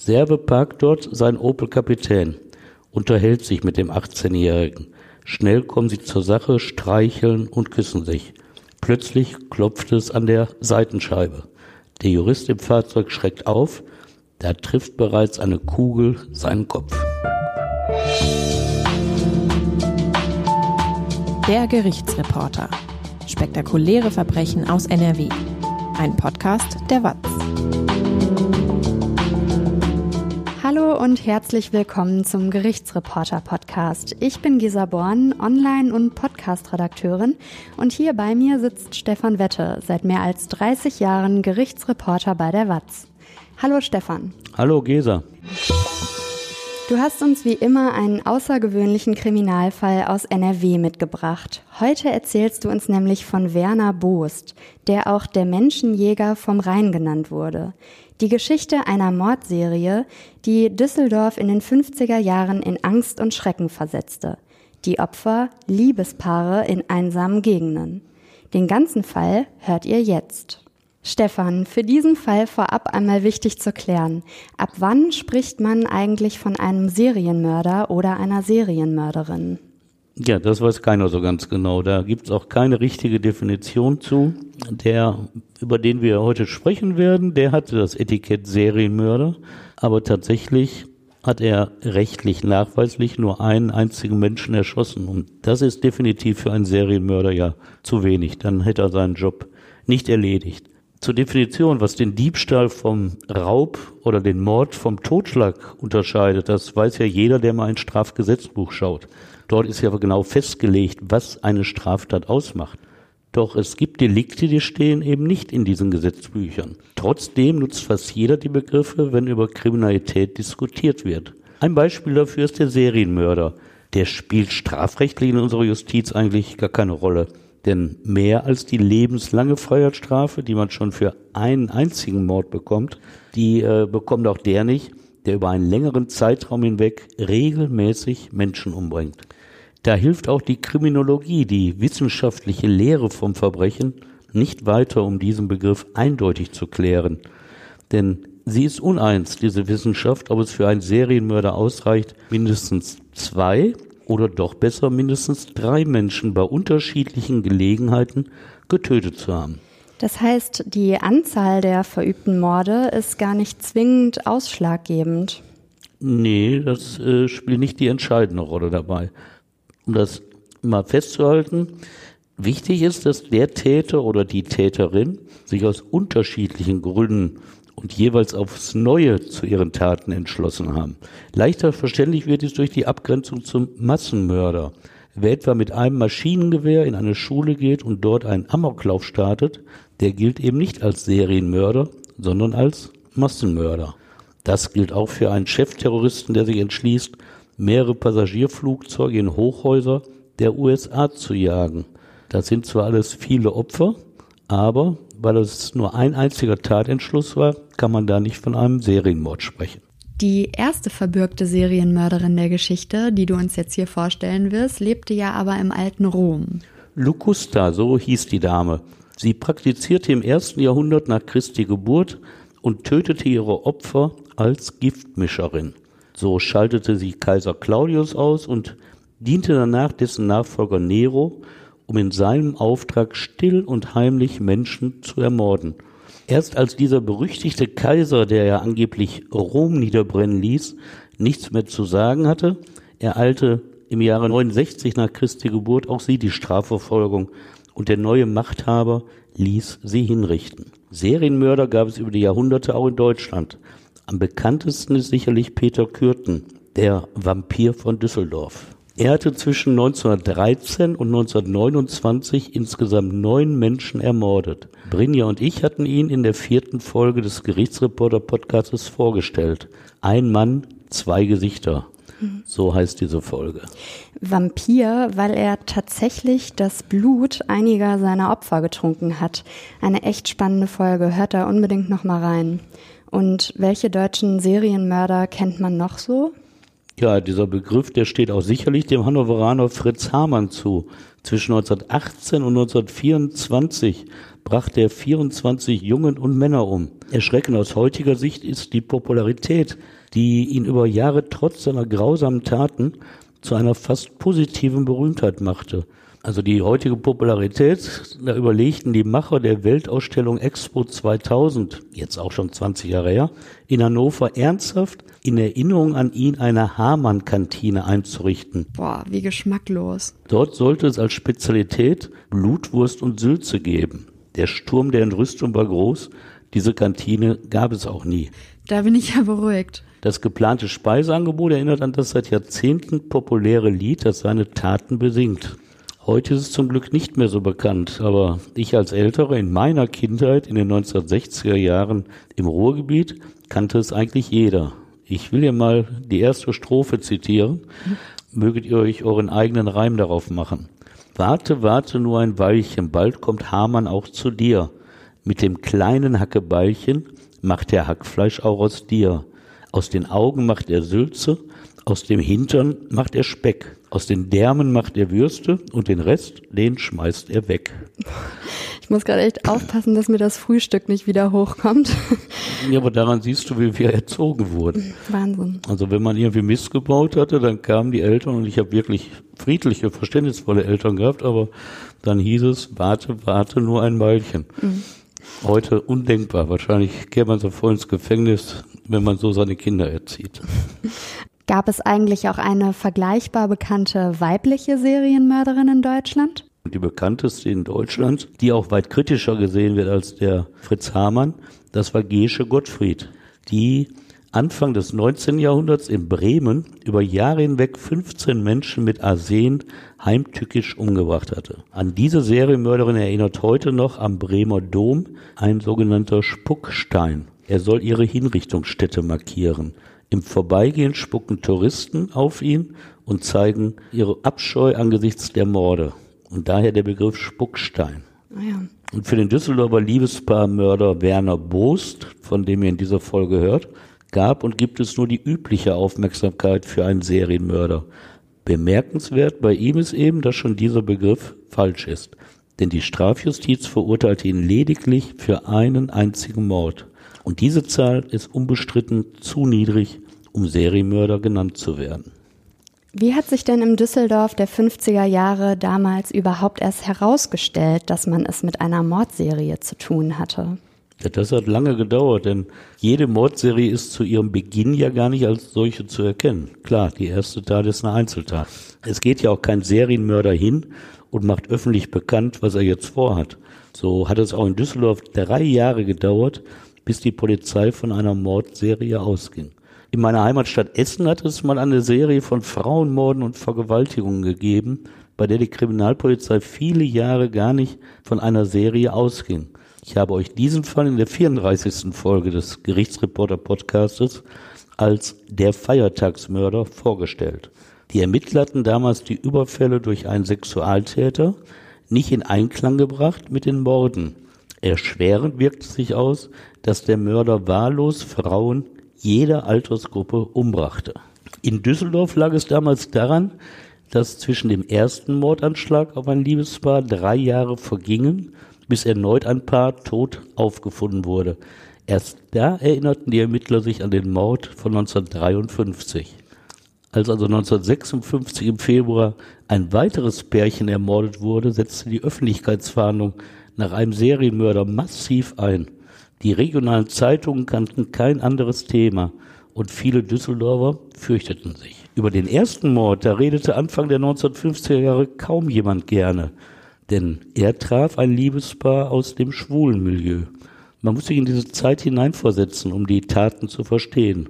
Serve parkt dort sein Opel Kapitän, unterhält sich mit dem 18-Jährigen. Schnell kommen sie zur Sache, streicheln und küssen sich. Plötzlich klopft es an der Seitenscheibe. Der Jurist im Fahrzeug schreckt auf, da trifft bereits eine Kugel seinen Kopf. Der Gerichtsreporter. Spektakuläre Verbrechen aus NRW. Ein Podcast der WAZ. Und herzlich willkommen zum Gerichtsreporter Podcast. Ich bin Gisa Born, Online- und Podcast-Redakteurin und hier bei mir sitzt Stefan Wette, seit mehr als 30 Jahren Gerichtsreporter bei der WAZ. Hallo Stefan. Hallo Gesa. Du hast uns wie immer einen außergewöhnlichen Kriminalfall aus NRW mitgebracht. Heute erzählst du uns nämlich von Werner Boost, der auch der Menschenjäger vom Rhein genannt wurde. Die Geschichte einer Mordserie, die Düsseldorf in den 50er Jahren in Angst und Schrecken versetzte. Die Opfer Liebespaare in einsamen Gegenden. Den ganzen Fall hört ihr jetzt. Stefan, für diesen Fall vorab einmal wichtig zu klären. Ab wann spricht man eigentlich von einem Serienmörder oder einer Serienmörderin? Ja, das weiß keiner so ganz genau. Da gibt's auch keine richtige Definition zu. Der, über den wir heute sprechen werden, der hatte das Etikett Serienmörder, aber tatsächlich hat er rechtlich nachweislich nur einen einzigen Menschen erschossen. Und das ist definitiv für einen Serienmörder ja zu wenig. Dann hätte er seinen Job nicht erledigt. Zur Definition, was den Diebstahl vom Raub oder den Mord vom Totschlag unterscheidet, das weiß ja jeder, der mal ein Strafgesetzbuch schaut. Dort ist ja genau festgelegt, was eine Straftat ausmacht. Doch es gibt Delikte, die stehen eben nicht in diesen Gesetzbüchern. Trotzdem nutzt fast jeder die Begriffe, wenn über Kriminalität diskutiert wird. Ein Beispiel dafür ist der Serienmörder. Der spielt strafrechtlich in unserer Justiz eigentlich gar keine Rolle. Denn mehr als die lebenslange Freiheitsstrafe, die man schon für einen einzigen Mord bekommt, die äh, bekommt auch der nicht, der über einen längeren Zeitraum hinweg regelmäßig Menschen umbringt. Da hilft auch die Kriminologie, die wissenschaftliche Lehre vom Verbrechen, nicht weiter, um diesen Begriff eindeutig zu klären. Denn sie ist uneins, diese Wissenschaft, ob es für einen Serienmörder ausreicht, mindestens zwei oder doch besser mindestens drei Menschen bei unterschiedlichen Gelegenheiten getötet zu haben. Das heißt, die Anzahl der verübten Morde ist gar nicht zwingend ausschlaggebend. Nee, das äh, spielt nicht die entscheidende Rolle dabei. Um das mal festzuhalten, wichtig ist, dass der Täter oder die Täterin sich aus unterschiedlichen Gründen und jeweils aufs Neue zu ihren Taten entschlossen haben. Leichter verständlich wird es durch die Abgrenzung zum Massenmörder. Wer etwa mit einem Maschinengewehr in eine Schule geht und dort einen Amoklauf startet, der gilt eben nicht als Serienmörder, sondern als Massenmörder. Das gilt auch für einen Chefterroristen, der sich entschließt, mehrere Passagierflugzeuge in Hochhäuser der USA zu jagen. Das sind zwar alles viele Opfer, aber weil es nur ein einziger Tatentschluss war, kann man da nicht von einem Serienmord sprechen. Die erste verbürgte Serienmörderin der Geschichte, die du uns jetzt hier vorstellen wirst, lebte ja aber im alten Rom. Lucusta, so hieß die Dame. Sie praktizierte im ersten Jahrhundert nach Christi Geburt und tötete ihre Opfer als Giftmischerin. So schaltete sie Kaiser Claudius aus und diente danach dessen Nachfolger Nero um in seinem Auftrag still und heimlich Menschen zu ermorden. Erst als dieser berüchtigte Kaiser, der ja angeblich Rom niederbrennen ließ, nichts mehr zu sagen hatte, ereilte im Jahre 69 nach Christi Geburt auch sie die Strafverfolgung und der neue Machthaber ließ sie hinrichten. Serienmörder gab es über die Jahrhunderte auch in Deutschland. Am bekanntesten ist sicherlich Peter Kürten, der Vampir von Düsseldorf. Er hatte zwischen 1913 und 1929 insgesamt neun Menschen ermordet. Brinja und ich hatten ihn in der vierten Folge des Gerichtsreporter-Podcasts vorgestellt. Ein Mann, zwei Gesichter. So heißt diese Folge. Vampir, weil er tatsächlich das Blut einiger seiner Opfer getrunken hat. Eine echt spannende Folge. Hört da unbedingt noch mal rein. Und welche deutschen Serienmörder kennt man noch so? Ja, dieser Begriff, der steht auch sicherlich dem Hannoveraner Fritz Hamann zu. Zwischen 1918 und 1924 brachte er 24 Jungen und Männer um. Erschreckend aus heutiger Sicht ist die Popularität, die ihn über Jahre trotz seiner grausamen Taten zu einer fast positiven Berühmtheit machte. Also die heutige Popularität, da überlegten die Macher der Weltausstellung Expo 2000, jetzt auch schon 20 Jahre her, in Hannover ernsthaft in Erinnerung an ihn eine Hamann-Kantine einzurichten. Boah, wie geschmacklos. Dort sollte es als Spezialität Blutwurst und Sülze geben. Der Sturm der Entrüstung war groß, diese Kantine gab es auch nie. Da bin ich ja beruhigt. Das geplante Speiseangebot erinnert an das seit Jahrzehnten populäre Lied, das seine Taten besingt. Heute ist es zum Glück nicht mehr so bekannt, aber ich als Ältere in meiner Kindheit in den 1960er Jahren im Ruhrgebiet kannte es eigentlich jeder. Ich will hier mal die erste Strophe zitieren. Möget ihr euch euren eigenen Reim darauf machen. Warte, warte nur ein Weilchen, bald kommt Hamann auch zu dir. Mit dem kleinen Hackebeilchen macht er Hackfleisch auch aus dir. Aus den Augen macht er Sülze, aus dem Hintern macht er Speck. Aus den Därmen macht er Würste und den Rest, den schmeißt er weg. Ich muss gerade echt aufpassen, dass mir das Frühstück nicht wieder hochkommt. Ja, aber daran siehst du, wie wir erzogen wurden. Wahnsinn. Also wenn man irgendwie Mist gebaut hatte, dann kamen die Eltern und ich habe wirklich friedliche, verständnisvolle Eltern gehabt, aber dann hieß es, warte, warte nur ein Weilchen. Mhm. Heute undenkbar. Wahrscheinlich käme man so voll ins Gefängnis, wenn man so seine Kinder erzieht. Gab es eigentlich auch eine vergleichbar bekannte weibliche Serienmörderin in Deutschland? Die bekannteste in Deutschland, die auch weit kritischer gesehen wird als der Fritz Hamann, das war Gesche Gottfried, die Anfang des 19. Jahrhunderts in Bremen über Jahre hinweg 15 Menschen mit Arsen heimtückisch umgebracht hatte. An diese Serienmörderin erinnert heute noch am Bremer Dom ein sogenannter Spuckstein. Er soll ihre Hinrichtungsstätte markieren. Im Vorbeigehen spucken Touristen auf ihn und zeigen ihre Abscheu angesichts der Morde. Und daher der Begriff Spuckstein. Ah ja. Und für den Düsseldorfer Liebespaarmörder Werner Boost, von dem ihr in dieser Folge hört, gab und gibt es nur die übliche Aufmerksamkeit für einen Serienmörder. Bemerkenswert bei ihm ist eben, dass schon dieser Begriff falsch ist. Denn die Strafjustiz verurteilte ihn lediglich für einen einzigen Mord. Und diese Zahl ist unbestritten zu niedrig, um Serienmörder genannt zu werden. Wie hat sich denn im Düsseldorf der 50er Jahre damals überhaupt erst herausgestellt, dass man es mit einer Mordserie zu tun hatte? Ja, das hat lange gedauert, denn jede Mordserie ist zu ihrem Beginn ja gar nicht als solche zu erkennen. Klar, die erste Tat ist eine Einzeltat. Es geht ja auch kein Serienmörder hin und macht öffentlich bekannt, was er jetzt vorhat. So hat es auch in Düsseldorf drei Jahre gedauert, bis die Polizei von einer Mordserie ausging. In meiner Heimatstadt Essen hat es mal eine Serie von Frauenmorden und Vergewaltigungen gegeben, bei der die Kriminalpolizei viele Jahre gar nicht von einer Serie ausging. Ich habe euch diesen Fall in der 34. Folge des Gerichtsreporter Podcastes als der Feiertagsmörder vorgestellt. Die Ermittler hatten damals die Überfälle durch einen Sexualtäter nicht in Einklang gebracht mit den Morden. Erschwerend wirkt es sich aus, dass der Mörder wahllos Frauen jeder Altersgruppe umbrachte. In Düsseldorf lag es damals daran, dass zwischen dem ersten Mordanschlag auf ein Liebespaar drei Jahre vergingen, bis erneut ein Paar tot aufgefunden wurde. Erst da erinnerten die Ermittler sich an den Mord von 1953. Als also 1956 im Februar ein weiteres Pärchen ermordet wurde, setzte die Öffentlichkeitsfahndung nach einem Serienmörder massiv ein. Die regionalen Zeitungen kannten kein anderes Thema und viele Düsseldorfer fürchteten sich. Über den ersten Mord, da redete Anfang der 1950er Jahre kaum jemand gerne, denn er traf ein Liebespaar aus dem schwulen Milieu. Man muss sich in diese Zeit hineinversetzen, um die Taten zu verstehen.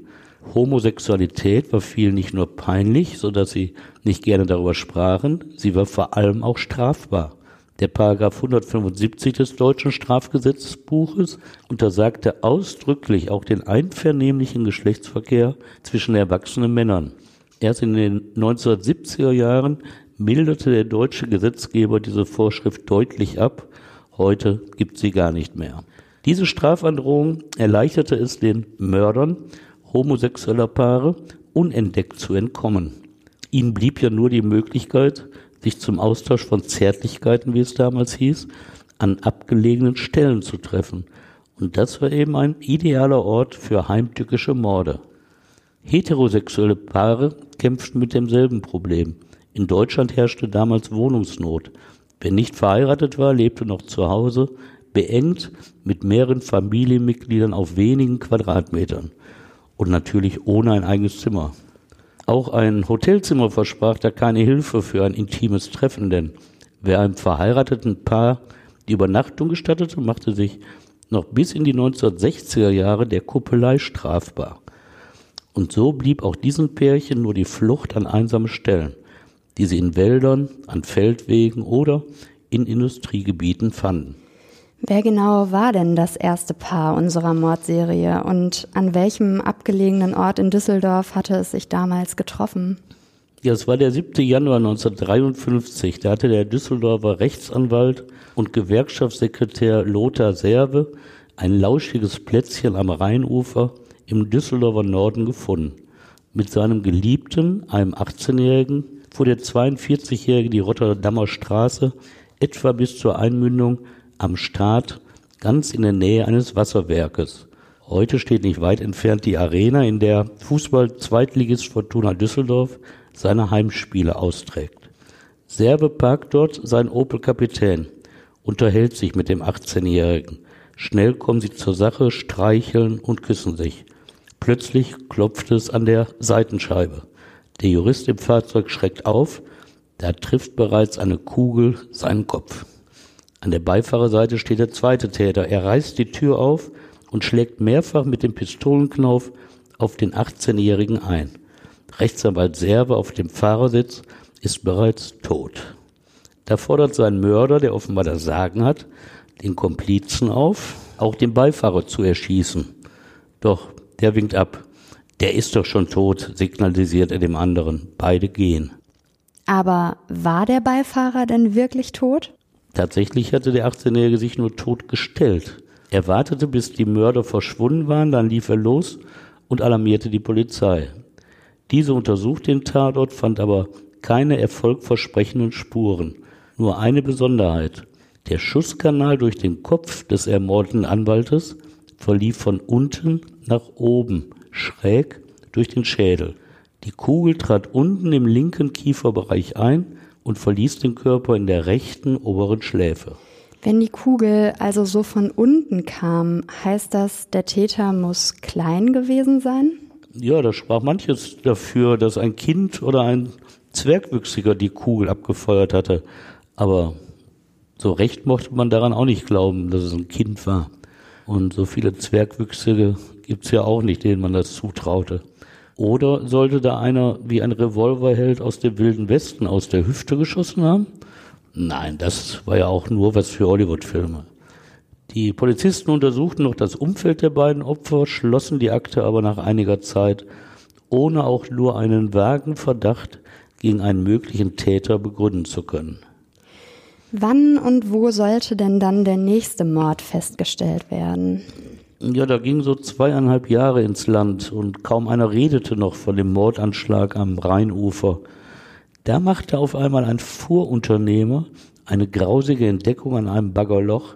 Homosexualität war vielen nicht nur peinlich, so dass sie nicht gerne darüber sprachen, sie war vor allem auch strafbar. Der Paragraph 175 des deutschen Strafgesetzbuches untersagte ausdrücklich auch den einvernehmlichen Geschlechtsverkehr zwischen erwachsenen Männern. Erst in den 1970er Jahren milderte der deutsche Gesetzgeber diese Vorschrift deutlich ab. Heute gibt sie gar nicht mehr. Diese Strafandrohung erleichterte es den Mördern homosexueller Paare unentdeckt zu entkommen. Ihnen blieb ja nur die Möglichkeit, sich zum Austausch von Zärtlichkeiten, wie es damals hieß, an abgelegenen Stellen zu treffen. Und das war eben ein idealer Ort für heimtückische Morde. Heterosexuelle Paare kämpften mit demselben Problem. In Deutschland herrschte damals Wohnungsnot. Wer nicht verheiratet war, lebte noch zu Hause, beengt mit mehreren Familienmitgliedern auf wenigen Quadratmetern und natürlich ohne ein eigenes Zimmer. Auch ein Hotelzimmer versprach da keine Hilfe für ein intimes Treffen, denn wer einem verheirateten Paar die Übernachtung gestattete, machte sich noch bis in die 1960er Jahre der Kuppelei strafbar. Und so blieb auch diesen Pärchen nur die Flucht an einsame Stellen, die sie in Wäldern, an Feldwegen oder in Industriegebieten fanden. Wer genau war denn das erste Paar unserer Mordserie und an welchem abgelegenen Ort in Düsseldorf hatte es sich damals getroffen? Ja, es war der 7. Januar 1953. Da hatte der Düsseldorfer Rechtsanwalt und Gewerkschaftssekretär Lothar Serve ein lauschiges Plätzchen am Rheinufer im Düsseldorfer Norden gefunden. Mit seinem Geliebten, einem 18-Jährigen, fuhr der 42-Jährige die Rotterdamer Straße etwa bis zur Einmündung am Start ganz in der Nähe eines Wasserwerkes. Heute steht nicht weit entfernt die Arena, in der Fußball-Zweitligist Fortuna Düsseldorf seine Heimspiele austrägt. Serbe parkt dort sein Opel Kapitän, unterhält sich mit dem 18-Jährigen. Schnell kommen sie zur Sache, streicheln und küssen sich. Plötzlich klopft es an der Seitenscheibe. Der Jurist im Fahrzeug schreckt auf, da trifft bereits eine Kugel seinen Kopf. An der Beifahrerseite steht der zweite Täter. Er reißt die Tür auf und schlägt mehrfach mit dem Pistolenknauf auf den 18-Jährigen ein. Rechtsanwalt Serve auf dem Fahrersitz ist bereits tot. Da fordert sein Mörder, der offenbar das Sagen hat, den Komplizen auf, auch den Beifahrer zu erschießen. Doch der winkt ab. Der ist doch schon tot, signalisiert er dem anderen. Beide gehen. Aber war der Beifahrer denn wirklich tot? Tatsächlich hatte der 18-Jährige sich nur tot gestellt. Er wartete, bis die Mörder verschwunden waren, dann lief er los und alarmierte die Polizei. Diese untersuchte den Tatort, fand aber keine erfolgversprechenden Spuren. Nur eine Besonderheit. Der Schusskanal durch den Kopf des ermordeten Anwaltes verlief von unten nach oben, schräg durch den Schädel. Die Kugel trat unten im linken Kieferbereich ein und verließ den Körper in der rechten oberen Schläfe. Wenn die Kugel also so von unten kam, heißt das, der Täter muss klein gewesen sein? Ja, da sprach manches dafür, dass ein Kind oder ein Zwergwüchsiger die Kugel abgefeuert hatte. Aber so recht mochte man daran auch nicht glauben, dass es ein Kind war. Und so viele Zwergwüchsige gibt's ja auch nicht, denen man das zutraute. Oder sollte da einer wie ein Revolverheld aus dem Wilden Westen aus der Hüfte geschossen haben? Nein, das war ja auch nur was für Hollywood-Filme. Die Polizisten untersuchten noch das Umfeld der beiden Opfer, schlossen die Akte aber nach einiger Zeit, ohne auch nur einen vagen Verdacht gegen einen möglichen Täter begründen zu können. Wann und wo sollte denn dann der nächste Mord festgestellt werden? Ja, da ging so zweieinhalb Jahre ins Land und kaum einer redete noch von dem Mordanschlag am Rheinufer. Da machte auf einmal ein Fuhrunternehmer eine grausige Entdeckung an einem Baggerloch.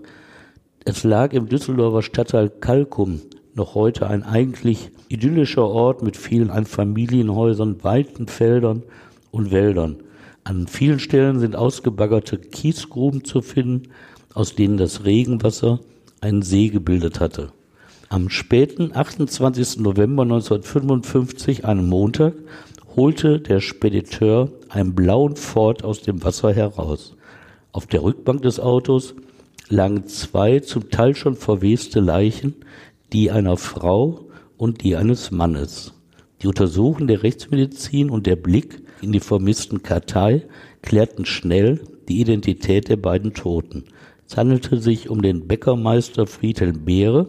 Es lag im Düsseldorfer Stadtteil Kalkum, noch heute ein eigentlich idyllischer Ort mit vielen Einfamilienhäusern, weiten Feldern und Wäldern. An vielen Stellen sind ausgebaggerte Kiesgruben zu finden, aus denen das Regenwasser einen See gebildet hatte. Am späten 28. November 1955, einem Montag, holte der Spediteur einen blauen Ford aus dem Wasser heraus. Auf der Rückbank des Autos lagen zwei zum Teil schon verweste Leichen, die einer Frau und die eines Mannes. Die Untersuchungen der Rechtsmedizin und der Blick in die vermissten Kartei klärten schnell die Identität der beiden Toten. Es handelte sich um den Bäckermeister Friedhelm Beere,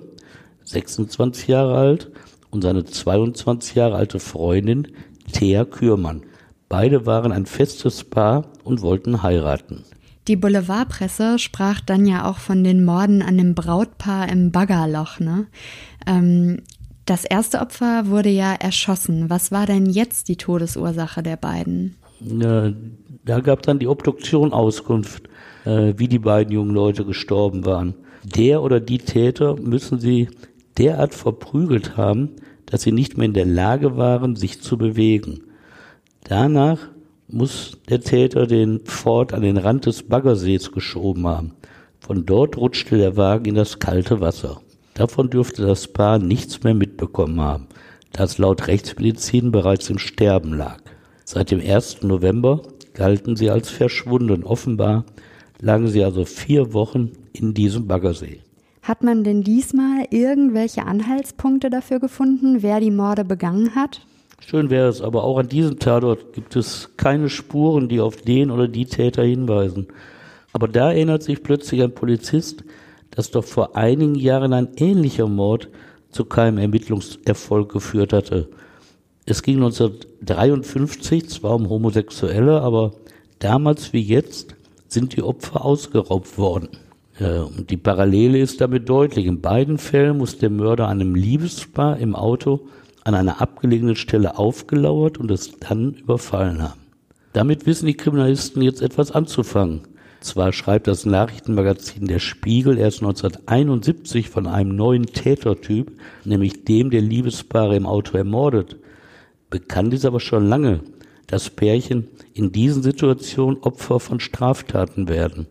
26 Jahre alt, und seine 22 Jahre alte Freundin Thea Kürmann. Beide waren ein festes Paar und wollten heiraten. Die Boulevardpresse sprach dann ja auch von den Morden an dem Brautpaar im Baggerloch. Ne? Ähm, Das erste Opfer wurde ja erschossen. Was war denn jetzt die Todesursache der beiden? Ja, da gab dann die Obduktion Auskunft, äh, wie die beiden jungen Leute gestorben waren. Der oder die Täter müssen sie derart verprügelt haben, dass sie nicht mehr in der Lage waren, sich zu bewegen. Danach muss der Täter den Ford an den Rand des Baggersees geschoben haben. Von dort rutschte der Wagen in das kalte Wasser. Davon dürfte das Paar nichts mehr mitbekommen haben, da es laut Rechtsmedizin bereits im Sterben lag. Seit dem 1. November galten sie als verschwunden. Offenbar lagen sie also vier Wochen in diesem Baggersee. Hat man denn diesmal irgendwelche Anhaltspunkte dafür gefunden, wer die Morde begangen hat? Schön wäre es, aber auch an diesem Tatort gibt es keine Spuren, die auf den oder die Täter hinweisen. Aber da erinnert sich plötzlich ein Polizist, dass doch vor einigen Jahren ein ähnlicher Mord zu keinem Ermittlungserfolg geführt hatte. Es ging 1953 zwar um Homosexuelle, aber damals wie jetzt sind die Opfer ausgeraubt worden. Und die Parallele ist damit deutlich. In beiden Fällen muss der Mörder einem Liebespaar im Auto an einer abgelegenen Stelle aufgelauert und es dann überfallen haben. Damit wissen die Kriminalisten jetzt etwas anzufangen. Zwar schreibt das Nachrichtenmagazin Der Spiegel erst 1971 von einem neuen Tätertyp, nämlich dem der Liebespaare im Auto ermordet. Bekannt ist aber schon lange, dass Pärchen in diesen Situationen Opfer von Straftaten werden.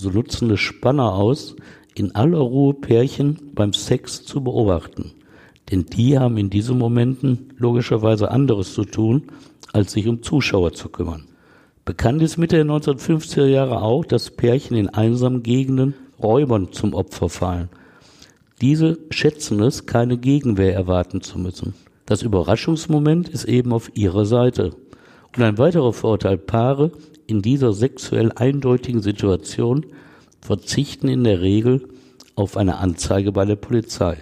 So nutzen es Spanner aus, in aller Ruhe Pärchen beim Sex zu beobachten. Denn die haben in diesen Momenten logischerweise anderes zu tun, als sich um Zuschauer zu kümmern. Bekannt ist Mitte der 1950er Jahre auch, dass Pärchen in einsamen Gegenden Räubern zum Opfer fallen. Diese schätzen es, keine Gegenwehr erwarten zu müssen. Das Überraschungsmoment ist eben auf ihrer Seite. Und ein weiterer Vorteil, Paare in dieser sexuell eindeutigen Situation verzichten in der Regel auf eine Anzeige bei der Polizei.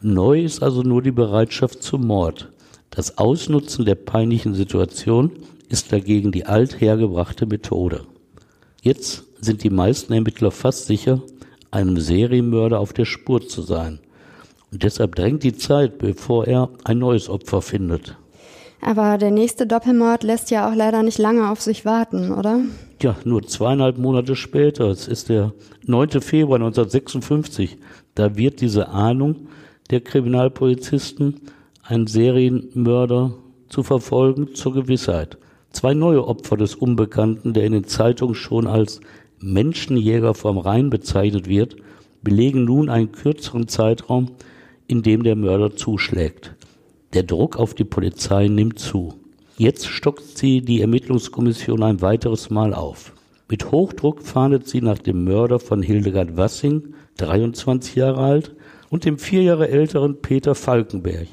Neu ist also nur die Bereitschaft zum Mord. Das Ausnutzen der peinlichen Situation ist dagegen die althergebrachte Methode. Jetzt sind die meisten Ermittler fast sicher, einem Serienmörder auf der Spur zu sein. Und deshalb drängt die Zeit, bevor er ein neues Opfer findet. Aber der nächste Doppelmord lässt ja auch leider nicht lange auf sich warten, oder? Ja, nur zweieinhalb Monate später, es ist der 9. Februar 1956, da wird diese Ahnung der Kriminalpolizisten, einen Serienmörder zu verfolgen, zur Gewissheit. Zwei neue Opfer des Unbekannten, der in den Zeitungen schon als Menschenjäger vom Rhein bezeichnet wird, belegen nun einen kürzeren Zeitraum, in dem der Mörder zuschlägt. Der Druck auf die Polizei nimmt zu. Jetzt stockt sie die Ermittlungskommission ein weiteres Mal auf. Mit Hochdruck fahndet sie nach dem Mörder von Hildegard Wassing, 23 Jahre alt, und dem vier Jahre älteren Peter Falkenberg,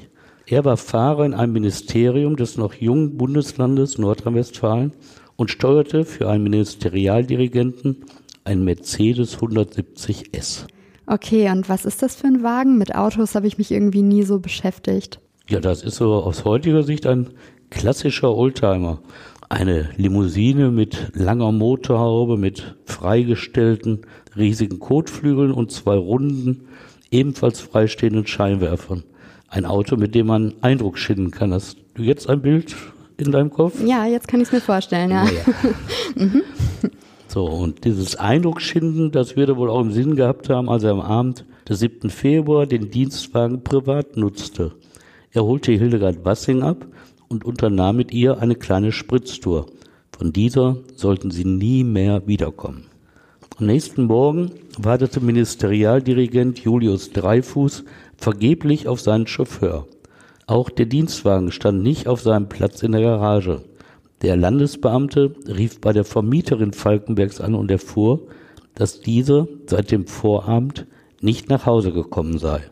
er war Fahrer in einem Ministerium des noch jungen Bundeslandes Nordrhein-Westfalen und steuerte für einen Ministerialdirigenten ein Mercedes 170 S. Okay, und was ist das für ein Wagen? Mit Autos habe ich mich irgendwie nie so beschäftigt. Ja, das ist so aus heutiger Sicht ein klassischer Oldtimer. Eine Limousine mit langer Motorhaube, mit freigestellten riesigen Kotflügeln und zwei runden, ebenfalls freistehenden Scheinwerfern ein Auto, mit dem man Eindruck schinden kann. Hast du jetzt ein Bild in deinem Kopf? Ja, jetzt kann ich es mir vorstellen, ja. ja. mhm. So, und dieses Eindruckschinden, das wird er wohl auch im Sinn gehabt haben, als er am Abend des 7. Februar den Dienstwagen privat nutzte. Er holte Hildegard Wassing ab und unternahm mit ihr eine kleine Spritztour. Von dieser sollten sie nie mehr wiederkommen. Am nächsten Morgen wartete Ministerialdirigent Julius Dreifuß vergeblich auf seinen Chauffeur. Auch der Dienstwagen stand nicht auf seinem Platz in der Garage. Der Landesbeamte rief bei der Vermieterin Falkenbergs an und erfuhr, dass dieser seit dem Vorabend nicht nach Hause gekommen sei.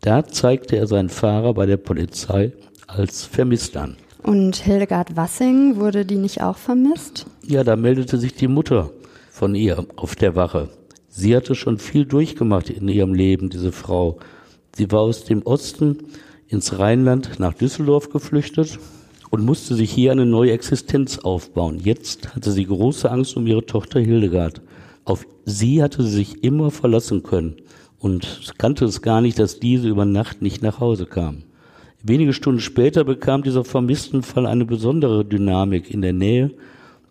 Da zeigte er seinen Fahrer bei der Polizei als vermisst an. Und Hildegard Wassing, wurde die nicht auch vermisst? Ja, da meldete sich die Mutter von ihr auf der Wache. Sie hatte schon viel durchgemacht in ihrem Leben, diese Frau. Sie war aus dem Osten ins Rheinland nach Düsseldorf geflüchtet und musste sich hier eine neue Existenz aufbauen. Jetzt hatte sie große Angst um ihre Tochter Hildegard. Auf sie hatte sie sich immer verlassen können. Und kannte es gar nicht, dass diese über Nacht nicht nach Hause kam. Wenige Stunden später bekam dieser vermissten Fall eine besondere Dynamik. In der Nähe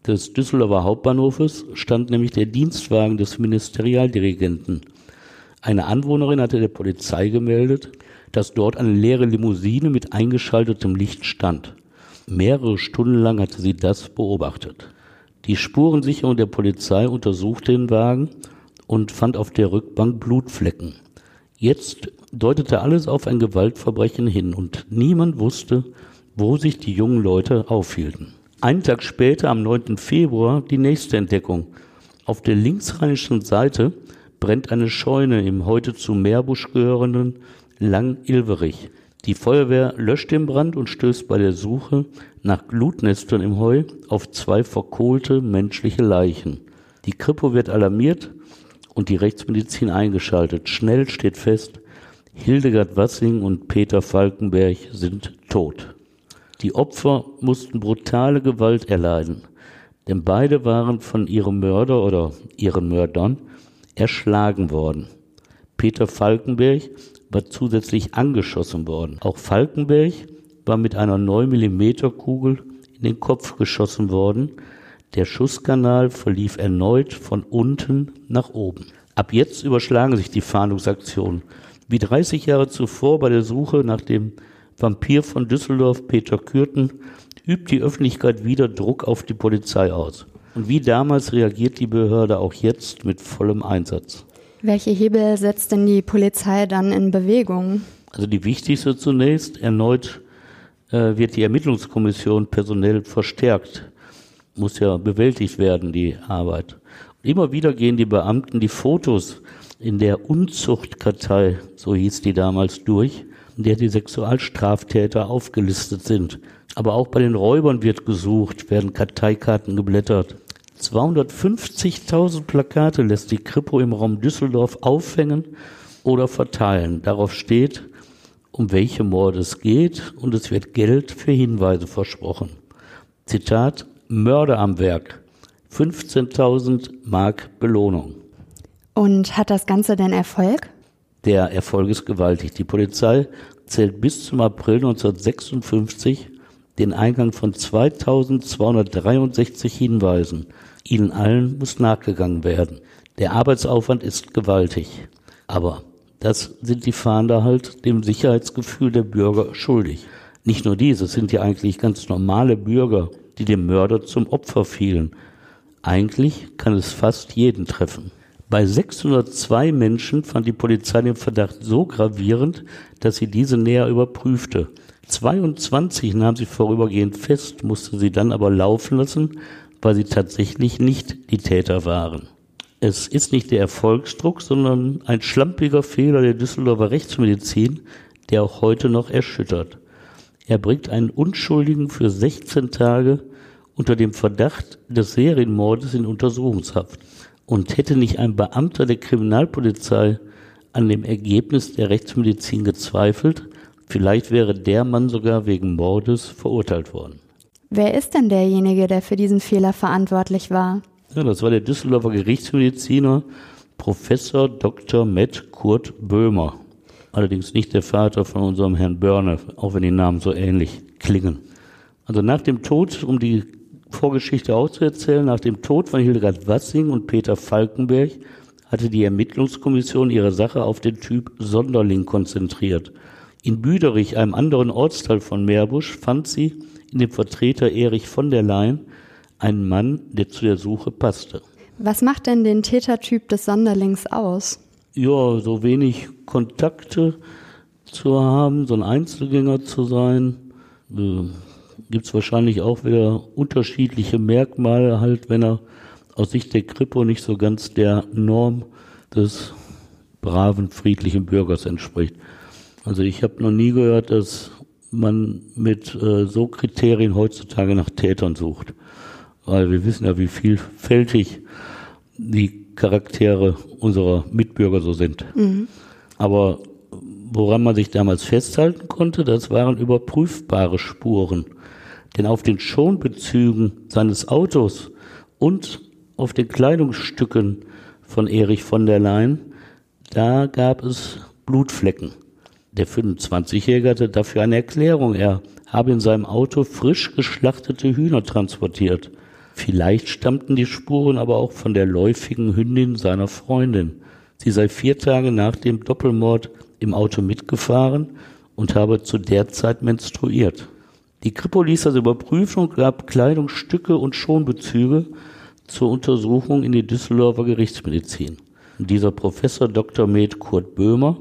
des Düsseldorfer Hauptbahnhofes stand nämlich der Dienstwagen des Ministerialdirigenten. Eine Anwohnerin hatte der Polizei gemeldet, dass dort eine leere Limousine mit eingeschaltetem Licht stand. Mehrere Stunden lang hatte sie das beobachtet. Die Spurensicherung der Polizei untersuchte den Wagen und fand auf der Rückbank Blutflecken. Jetzt deutete alles auf ein Gewaltverbrechen hin und niemand wusste, wo sich die jungen Leute aufhielten. Einen Tag später, am 9. Februar, die nächste Entdeckung. Auf der linksrheinischen Seite brennt eine Scheune im heute zu Meerbusch gehörenden Lang-Ilverich. Die Feuerwehr löscht den Brand und stößt bei der Suche nach Glutnestern im Heu auf zwei verkohlte menschliche Leichen. Die Kripo wird alarmiert und die Rechtsmedizin eingeschaltet. Schnell steht fest, Hildegard Wassing und Peter Falkenberg sind tot. Die Opfer mussten brutale Gewalt erleiden, denn beide waren von ihrem Mörder oder ihren Mördern erschlagen worden. Peter Falkenberg war zusätzlich angeschossen worden. Auch Falkenberg war mit einer 9 mm Kugel in den Kopf geschossen worden. Der Schusskanal verlief erneut von unten nach oben. Ab jetzt überschlagen sich die Fahndungsaktionen. Wie 30 Jahre zuvor bei der Suche nach dem Vampir von Düsseldorf, Peter Kürten, übt die Öffentlichkeit wieder Druck auf die Polizei aus. Und wie damals reagiert die Behörde auch jetzt mit vollem Einsatz. Welche Hebel setzt denn die Polizei dann in Bewegung? Also die wichtigste zunächst, erneut äh, wird die Ermittlungskommission personell verstärkt. Muss ja bewältigt werden, die Arbeit. Und immer wieder gehen die Beamten die Fotos in der Unzuchtkartei, so hieß die damals, durch, in der die Sexualstraftäter aufgelistet sind. Aber auch bei den Räubern wird gesucht, werden Karteikarten geblättert. 250.000 Plakate lässt die Kripo im Raum Düsseldorf aufhängen oder verteilen. Darauf steht, um welche Morde es geht und es wird Geld für Hinweise versprochen. Zitat, Mörder am Werk. 15.000 Mark Belohnung. Und hat das Ganze denn Erfolg? Der Erfolg ist gewaltig. Die Polizei zählt bis zum April 1956 den Eingang von 2263 Hinweisen. Ihnen allen muss nachgegangen werden. Der Arbeitsaufwand ist gewaltig. Aber das sind die Fahnder halt dem Sicherheitsgefühl der Bürger schuldig. Nicht nur diese, es sind ja eigentlich ganz normale Bürger, die dem Mörder zum Opfer fielen. Eigentlich kann es fast jeden treffen. Bei 602 Menschen fand die Polizei den Verdacht so gravierend, dass sie diese näher überprüfte. 22 nahm sie vorübergehend fest, musste sie dann aber laufen lassen, weil sie tatsächlich nicht die Täter waren. Es ist nicht der Erfolgsdruck, sondern ein schlampiger Fehler der Düsseldorfer Rechtsmedizin, der auch heute noch erschüttert. Er bringt einen Unschuldigen für 16 Tage unter dem Verdacht des Serienmordes in Untersuchungshaft. Und hätte nicht ein Beamter der Kriminalpolizei an dem Ergebnis der Rechtsmedizin gezweifelt, vielleicht wäre der Mann sogar wegen Mordes verurteilt worden. Wer ist denn derjenige, der für diesen Fehler verantwortlich war? Ja, das war der Düsseldorfer Gerichtsmediziner Professor Dr. Matt Kurt Böhmer. Allerdings nicht der Vater von unserem Herrn Börne, auch wenn die Namen so ähnlich klingen. Also nach dem Tod, um die Vorgeschichte auszuerzählen. Nach dem Tod von Hildegard Wassing und Peter Falkenberg hatte die Ermittlungskommission ihre Sache auf den Typ Sonderling konzentriert. In Büderich, einem anderen Ortsteil von Meerbusch, fand sie in dem Vertreter Erich von der Leyen einen Mann, der zu der Suche passte. Was macht denn den Tätertyp des Sonderlings aus? Ja, so wenig Kontakte zu haben, so ein Einzelgänger zu sein, äh, gibt es wahrscheinlich auch wieder unterschiedliche Merkmale, halt, wenn er aus Sicht der Kripo nicht so ganz der Norm des braven, friedlichen Bürgers entspricht. Also ich habe noch nie gehört, dass man mit äh, so Kriterien heutzutage nach Tätern sucht. Weil wir wissen ja, wie vielfältig die Charaktere unserer Mitbürger so sind. Mhm. Aber woran man sich damals festhalten konnte, das waren überprüfbare Spuren. Denn auf den Schonbezügen seines Autos und auf den Kleidungsstücken von Erich von der Leyen, Da gab es Blutflecken. Der 25-Jährige hatte dafür eine Erklärung. Er habe in seinem Auto frisch geschlachtete Hühner transportiert. Vielleicht stammten die Spuren aber auch von der läufigen Hündin seiner Freundin. Sie sei vier Tage nach dem Doppelmord im Auto mitgefahren und habe zu der Zeit menstruiert. Die Kripo ließ das überprüfen und gab Kleidungsstücke und Schonbezüge zur Untersuchung in die Düsseldorfer Gerichtsmedizin. Dieser Professor Dr. Med Kurt Böhmer,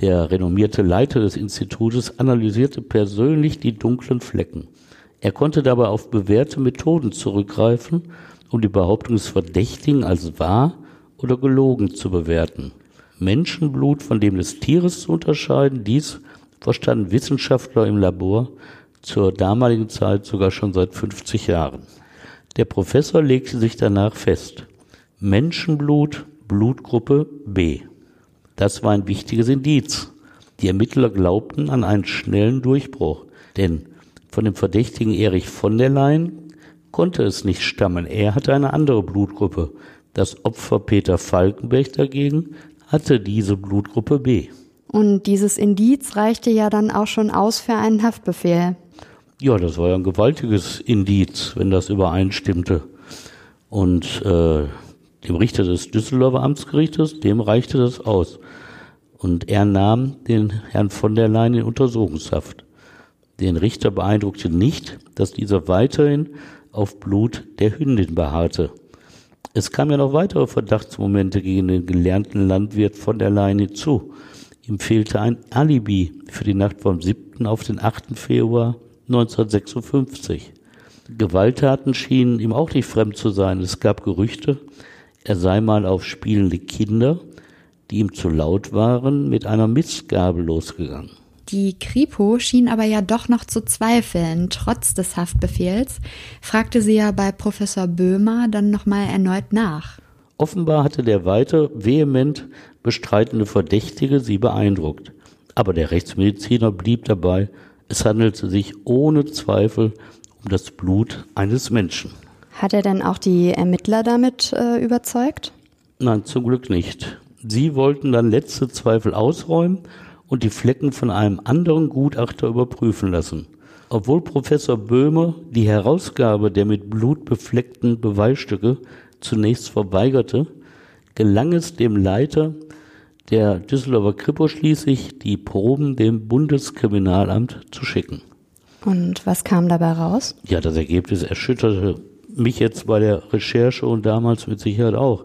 der renommierte Leiter des Institutes, analysierte persönlich die dunklen Flecken. Er konnte dabei auf bewährte Methoden zurückgreifen, um die Behauptung des Verdächtigen als wahr oder gelogen zu bewerten. Menschenblut von dem des Tieres zu unterscheiden, dies verstanden Wissenschaftler im Labor zur damaligen Zeit sogar schon seit 50 Jahren. Der Professor legte sich danach fest. Menschenblut, Blutgruppe B. Das war ein wichtiges Indiz. Die Ermittler glaubten an einen schnellen Durchbruch, denn von dem Verdächtigen Erich von der Leyen konnte es nicht stammen. Er hatte eine andere Blutgruppe. Das Opfer Peter Falkenberg dagegen hatte diese Blutgruppe B. Und dieses Indiz reichte ja dann auch schon aus für einen Haftbefehl. Ja, das war ja ein gewaltiges Indiz, wenn das übereinstimmte. Und äh, dem Richter des Düsseldorfer Amtsgerichtes, dem reichte das aus. Und er nahm den Herrn von der Leyen in Untersuchungshaft. Den Richter beeindruckte nicht, dass dieser weiterhin auf Blut der Hündin beharrte. Es kam ja noch weitere Verdachtsmomente gegen den gelernten Landwirt von der Leyen hinzu. Ihm fehlte ein Alibi für die Nacht vom 7. auf den 8. Februar 1956. Gewalttaten schienen ihm auch nicht fremd zu sein. Es gab Gerüchte, er sei mal auf spielende Kinder, die ihm zu laut waren, mit einer Mistgabel losgegangen. Die Kripo schien aber ja doch noch zu zweifeln, trotz des Haftbefehls, fragte sie ja bei Professor Böhmer dann nochmal erneut nach. Offenbar hatte der weiter vehement bestreitende Verdächtige sie beeindruckt. Aber der Rechtsmediziner blieb dabei, es handelte sich ohne Zweifel um das Blut eines Menschen. Hat er denn auch die Ermittler damit äh, überzeugt? Nein, zum Glück nicht. Sie wollten dann letzte Zweifel ausräumen und die Flecken von einem anderen Gutachter überprüfen lassen. Obwohl Professor Böhmer die Herausgabe der mit Blut befleckten Beweisstücke zunächst verweigerte, gelang es dem Leiter der Düsseldorfer Kripo schließlich, die Proben dem Bundeskriminalamt zu schicken. Und was kam dabei raus? Ja, das Ergebnis erschütterte mich jetzt bei der Recherche und damals mit Sicherheit auch.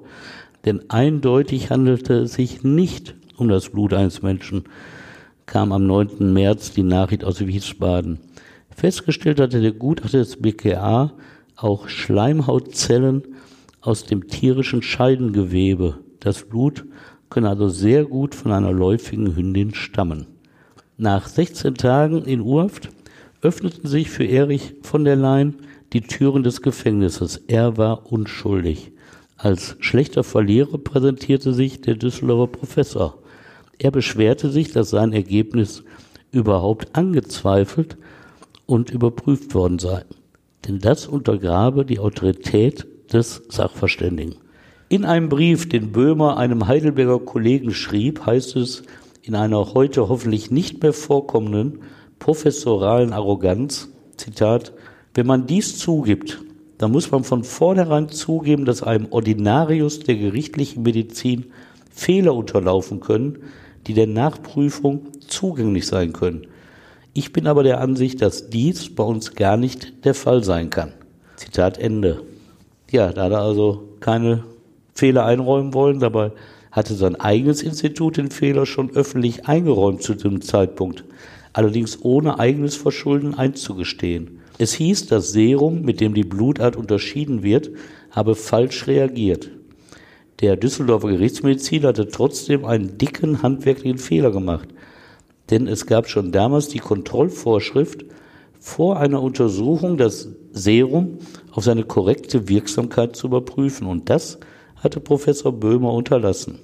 Denn eindeutig handelte es sich nicht um das Blut eines Menschen, kam am 9. März die Nachricht aus Wiesbaden. Festgestellt hatte der Gutachter des BKA auch Schleimhautzellen aus dem tierischen Scheidengewebe. Das Blut können also sehr gut von einer läufigen Hündin stammen. Nach 16 Tagen in Urhaft öffneten sich für Erich von der Leyen die Türen des Gefängnisses. Er war unschuldig. Als schlechter Verlierer präsentierte sich der Düsseldorfer Professor. Er beschwerte sich, dass sein Ergebnis überhaupt angezweifelt und überprüft worden sei. Denn das untergrabe die Autorität des Sachverständigen. In einem Brief, den Böhmer einem Heidelberger Kollegen schrieb, heißt es in einer heute hoffentlich nicht mehr vorkommenden professoralen Arroganz, Zitat, wenn man dies zugibt, dann muss man von vornherein zugeben, dass einem Ordinarius der gerichtlichen Medizin Fehler unterlaufen können, die der Nachprüfung zugänglich sein können. Ich bin aber der Ansicht, dass dies bei uns gar nicht der Fall sein kann. Zitat Ende. Ja, da hat er also keine Fehler einräumen wollen. Dabei hatte sein eigenes Institut den Fehler schon öffentlich eingeräumt zu dem Zeitpunkt, allerdings ohne eigenes Verschulden einzugestehen. Es hieß, das Serum, mit dem die Blutart unterschieden wird, habe falsch reagiert. Der Düsseldorfer Gerichtsmediziner hatte trotzdem einen dicken handwerklichen Fehler gemacht. Denn es gab schon damals die Kontrollvorschrift, vor einer Untersuchung das Serum auf seine korrekte Wirksamkeit zu überprüfen. Und das hatte Professor Böhmer unterlassen.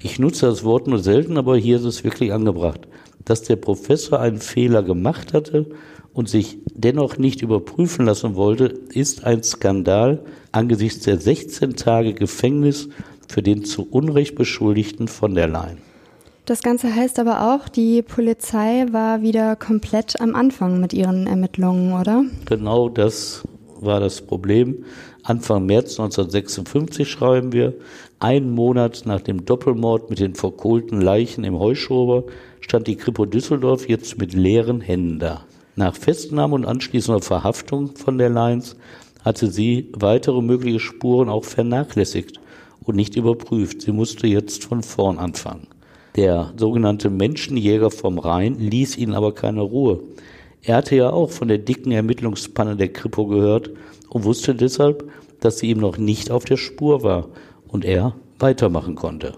Ich nutze das Wort nur selten, aber hier ist es wirklich angebracht. Dass der Professor einen Fehler gemacht hatte und sich dennoch nicht überprüfen lassen wollte, ist ein Skandal angesichts der 16 Tage Gefängnis für den zu Unrecht Beschuldigten von der Leyen. Das Ganze heißt aber auch, die Polizei war wieder komplett am Anfang mit ihren Ermittlungen, oder? Genau das war das Problem. Anfang März 1956 schreiben wir, einen Monat nach dem Doppelmord mit den verkohlten Leichen im Heuschober stand die Kripo Düsseldorf jetzt mit leeren Händen da. Nach Festnahme und anschließender Verhaftung von der Leins hatte sie weitere mögliche Spuren auch vernachlässigt und nicht überprüft. Sie musste jetzt von vorn anfangen. Der sogenannte Menschenjäger vom Rhein ließ ihnen aber keine Ruhe. Er hatte ja auch von der dicken Ermittlungspanne der Kripo gehört und wusste deshalb, dass sie ihm noch nicht auf der Spur war und er weitermachen konnte.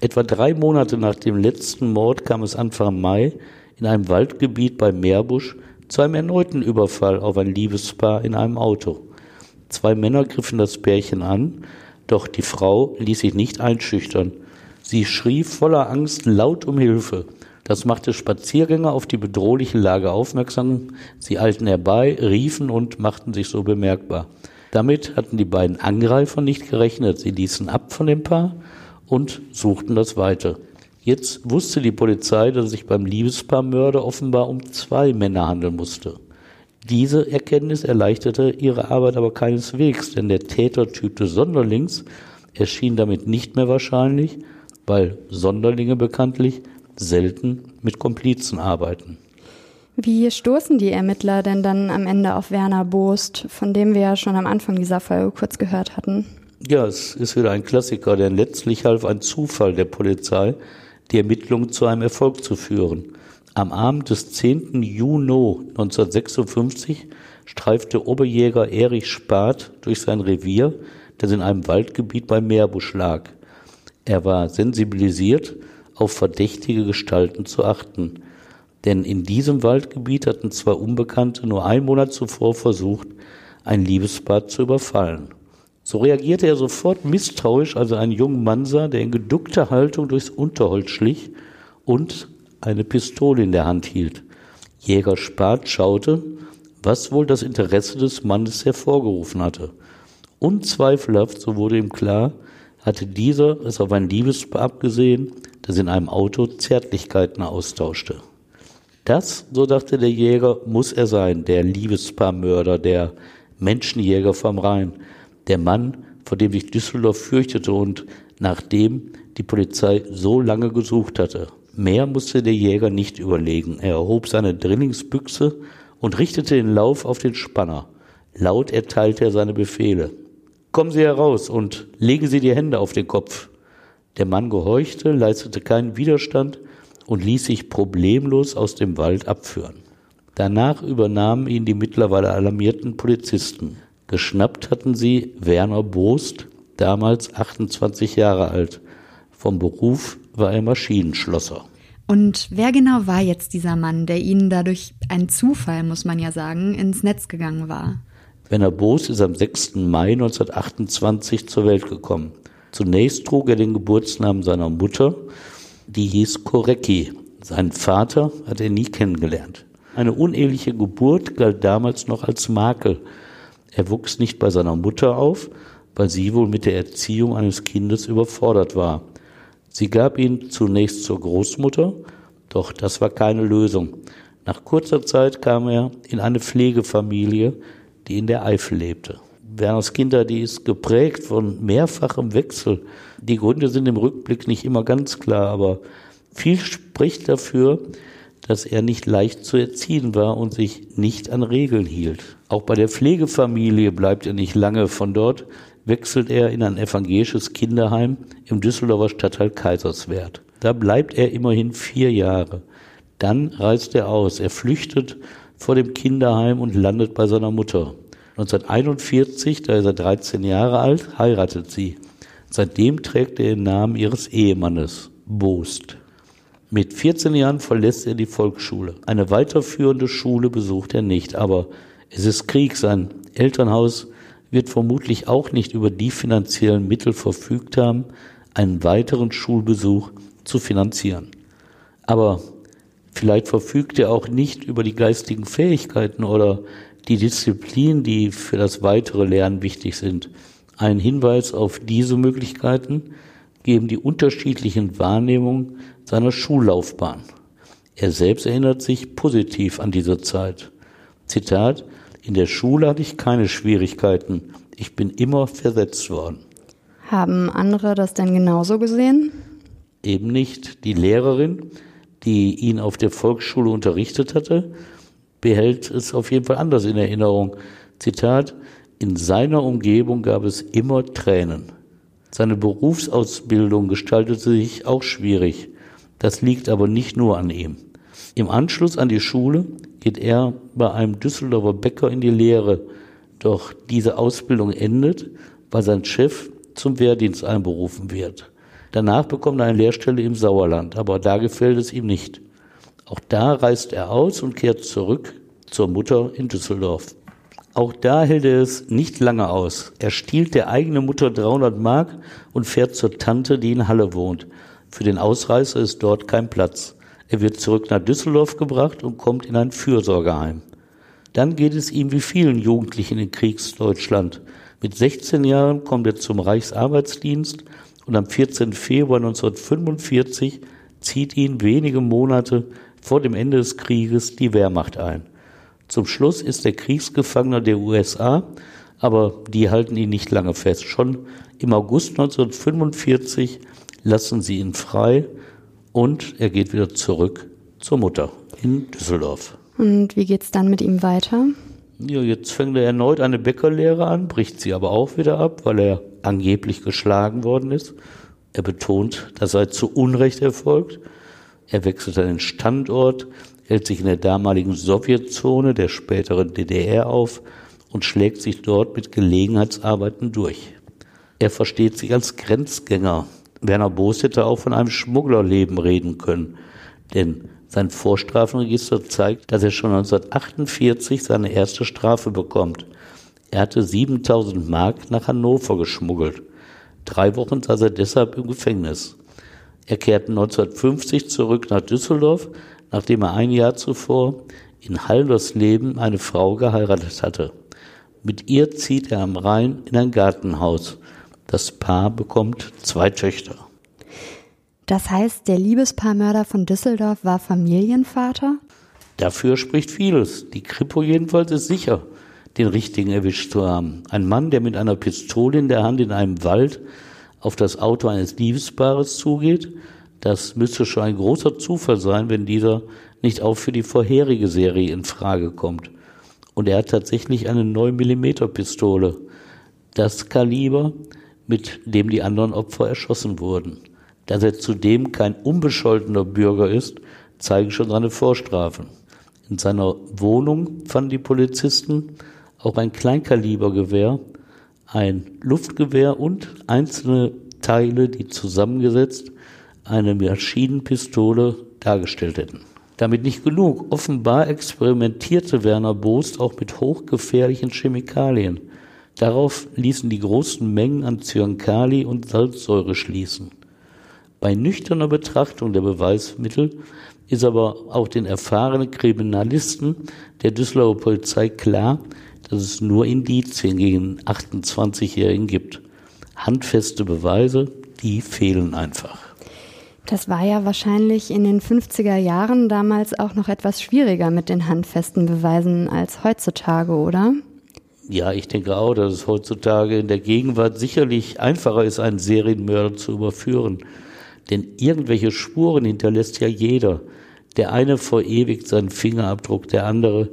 Etwa drei Monate nach dem letzten Mord kam es Anfang Mai in einem Waldgebiet bei Meerbusch zu einem erneuten Überfall auf ein Liebespaar in einem Auto. Zwei Männer griffen das Pärchen an, doch die Frau ließ sich nicht einschüchtern. Sie schrie voller Angst laut um Hilfe. Das machte Spaziergänger auf die bedrohliche Lage aufmerksam. Sie eilten herbei, riefen und machten sich so bemerkbar. Damit hatten die beiden Angreifer nicht gerechnet. Sie ließen ab von dem Paar und suchten das Weite. Jetzt wusste die Polizei, dass es sich beim Liebespaarmörder offenbar um zwei Männer handeln musste. Diese Erkenntnis erleichterte ihre Arbeit aber keineswegs, denn der Tätertyp des Sonderlings erschien damit nicht mehr wahrscheinlich, weil Sonderlinge bekanntlich selten mit Komplizen arbeiten. Wie stoßen die Ermittler denn dann am Ende auf Werner Boost, von dem wir ja schon am Anfang dieser Folge kurz gehört hatten? Ja, es ist wieder ein Klassiker, denn letztlich half ein Zufall der Polizei, die Ermittlungen zu einem Erfolg zu führen. Am Abend des 10. Juni 1956 streifte Oberjäger Erich Spath durch sein Revier, das in einem Waldgebiet bei Meerbusch lag. Er war sensibilisiert, auf verdächtige Gestalten zu achten. Denn in diesem Waldgebiet hatten zwei Unbekannte nur einen Monat zuvor versucht, ein Liebespaar zu überfallen. So reagierte er sofort misstrauisch, als er einen jungen Mann sah, der in geduckter Haltung durchs Unterholz schlich und eine Pistole in der Hand hielt. Jäger Spart schaute, was wohl das Interesse des Mannes hervorgerufen hatte. Unzweifelhaft, so wurde ihm klar, hatte dieser es auf ein Liebespaar abgesehen, das in einem Auto Zärtlichkeiten austauschte. Das, so dachte der Jäger, muss er sein, der Liebespaarmörder, der Menschenjäger vom Rhein, der Mann, vor dem sich Düsseldorf fürchtete und nach dem die Polizei so lange gesucht hatte. Mehr musste der Jäger nicht überlegen. Er erhob seine Drillingsbüchse und richtete den Lauf auf den Spanner. Laut erteilte er seine Befehle. Kommen Sie heraus und legen Sie die Hände auf den Kopf. Der Mann gehorchte, leistete keinen Widerstand und ließ sich problemlos aus dem Wald abführen. Danach übernahmen ihn die mittlerweile alarmierten Polizisten. Geschnappt hatten sie Werner Boost, damals 28 Jahre alt. Vom Beruf war er Maschinenschlosser. Und wer genau war jetzt dieser Mann, der Ihnen dadurch ein Zufall, muss man ja sagen, ins Netz gegangen war? Werner Boost ist am 6. Mai 1928 zur Welt gekommen. Zunächst trug er den Geburtsnamen seiner Mutter, die hieß Korecki. Seinen Vater hat er nie kennengelernt. Eine uneheliche Geburt galt damals noch als Makel. Er wuchs nicht bei seiner Mutter auf, weil sie wohl mit der Erziehung eines Kindes überfordert war. Sie gab ihn zunächst zur Großmutter, doch das war keine Lösung. Nach kurzer Zeit kam er in eine Pflegefamilie, die in der Eifel lebte. Werners Kinder, die ist geprägt von mehrfachem Wechsel. Die Gründe sind im Rückblick nicht immer ganz klar, aber viel spricht dafür, dass er nicht leicht zu erziehen war und sich nicht an Regeln hielt. Auch bei der Pflegefamilie bleibt er nicht lange. Von dort wechselt er in ein evangelisches Kinderheim im Düsseldorfer Stadtteil Kaiserswerth. Da bleibt er immerhin vier Jahre. Dann reist er aus. Er flüchtet vor dem Kinderheim und landet bei seiner Mutter. 1941, da ist er 13 Jahre alt, heiratet sie. Seitdem trägt er den Namen ihres Ehemannes, Boost. Mit 14 Jahren verlässt er die Volksschule. Eine weiterführende Schule besucht er nicht, aber es ist Krieg. Sein Elternhaus wird vermutlich auch nicht über die finanziellen Mittel verfügt haben, einen weiteren Schulbesuch zu finanzieren. Aber vielleicht verfügt er auch nicht über die geistigen Fähigkeiten oder die Disziplin, die für das weitere Lernen wichtig sind. Ein Hinweis auf diese Möglichkeiten geben die unterschiedlichen Wahrnehmungen seiner Schullaufbahn. Er selbst erinnert sich positiv an diese Zeit. Zitat, in der Schule hatte ich keine Schwierigkeiten. Ich bin immer versetzt worden. Haben andere das denn genauso gesehen? Eben nicht. Die Lehrerin, die ihn auf der Volksschule unterrichtet hatte, behält es auf jeden Fall anders in Erinnerung. Zitat, in seiner Umgebung gab es immer Tränen. Seine Berufsausbildung gestaltete sich auch schwierig. Das liegt aber nicht nur an ihm. Im Anschluss an die Schule geht er bei einem Düsseldorfer Bäcker in die Lehre. Doch diese Ausbildung endet, weil sein Chef zum Wehrdienst einberufen wird. Danach bekommt er eine Lehrstelle im Sauerland, aber da gefällt es ihm nicht. Auch da reist er aus und kehrt zurück zur Mutter in Düsseldorf. Auch da hält er es nicht lange aus. Er stiehlt der eigenen Mutter 300 Mark und fährt zur Tante, die in Halle wohnt. Für den Ausreißer ist dort kein Platz. Er wird zurück nach Düsseldorf gebracht und kommt in ein Fürsorgeheim. Dann geht es ihm wie vielen Jugendlichen in Kriegsdeutschland. Mit 16 Jahren kommt er zum Reichsarbeitsdienst und am 14. Februar 1945 zieht ihn wenige Monate vor dem Ende des Krieges die Wehrmacht ein. Zum Schluss ist er Kriegsgefangener der USA, aber die halten ihn nicht lange fest. Schon im August 1945 lassen sie ihn frei und er geht wieder zurück zur Mutter in Düsseldorf. Und wie geht's dann mit ihm weiter? Ja, jetzt fängt er erneut eine Bäckerlehre an, bricht sie aber auch wieder ab, weil er angeblich geschlagen worden ist. Er betont, das sei zu Unrecht erfolgt. Er wechselt seinen Standort, hält sich in der damaligen Sowjetzone, der späteren DDR auf und schlägt sich dort mit Gelegenheitsarbeiten durch. Er versteht sich als Grenzgänger. Werner Boos hätte auch von einem Schmugglerleben reden können, denn sein Vorstrafenregister zeigt, dass er schon 1948 seine erste Strafe bekommt. Er hatte 7000 Mark nach Hannover geschmuggelt. Drei Wochen saß er deshalb im Gefängnis. Er kehrte 1950 zurück nach Düsseldorf, nachdem er ein Jahr zuvor in Haldersleben eine Frau geheiratet hatte. Mit ihr zieht er am Rhein in ein Gartenhaus. Das Paar bekommt zwei Töchter. Das heißt, der Liebespaarmörder von Düsseldorf war Familienvater? Dafür spricht vieles. Die Kripo jedenfalls ist sicher, den richtigen erwischt zu haben. Ein Mann, der mit einer Pistole in der Hand in einem Wald auf das Auto eines Liebespaares zugeht, das müsste schon ein großer Zufall sein, wenn dieser nicht auch für die vorherige Serie in Frage kommt. Und er hat tatsächlich eine 9 mm Pistole. Das Kaliber, mit dem die anderen Opfer erschossen wurden. Dass er zudem kein unbescholtener Bürger ist, zeigen schon seine Vorstrafen. In seiner Wohnung fanden die Polizisten auch ein Kleinkalibergewehr, ein Luftgewehr und einzelne Teile, die zusammengesetzt eine Maschinenpistole dargestellt hätten. Damit nicht genug. Offenbar experimentierte Werner Boost auch mit hochgefährlichen Chemikalien. Darauf ließen die großen Mengen an Zyankali und Salzsäure schließen. Bei nüchterner Betrachtung der Beweismittel ist aber auch den erfahrenen Kriminalisten der Düsseldorfer Polizei klar, dass es nur Indizien gegen 28-Jährigen gibt. Handfeste Beweise, die fehlen einfach. Das war ja wahrscheinlich in den 50er Jahren damals auch noch etwas schwieriger mit den handfesten Beweisen als heutzutage, oder? Ja, ich denke auch, dass es heutzutage in der Gegenwart sicherlich einfacher ist, einen Serienmörder zu überführen. Denn irgendwelche Spuren hinterlässt ja jeder. Der eine verewigt seinen Fingerabdruck, der andere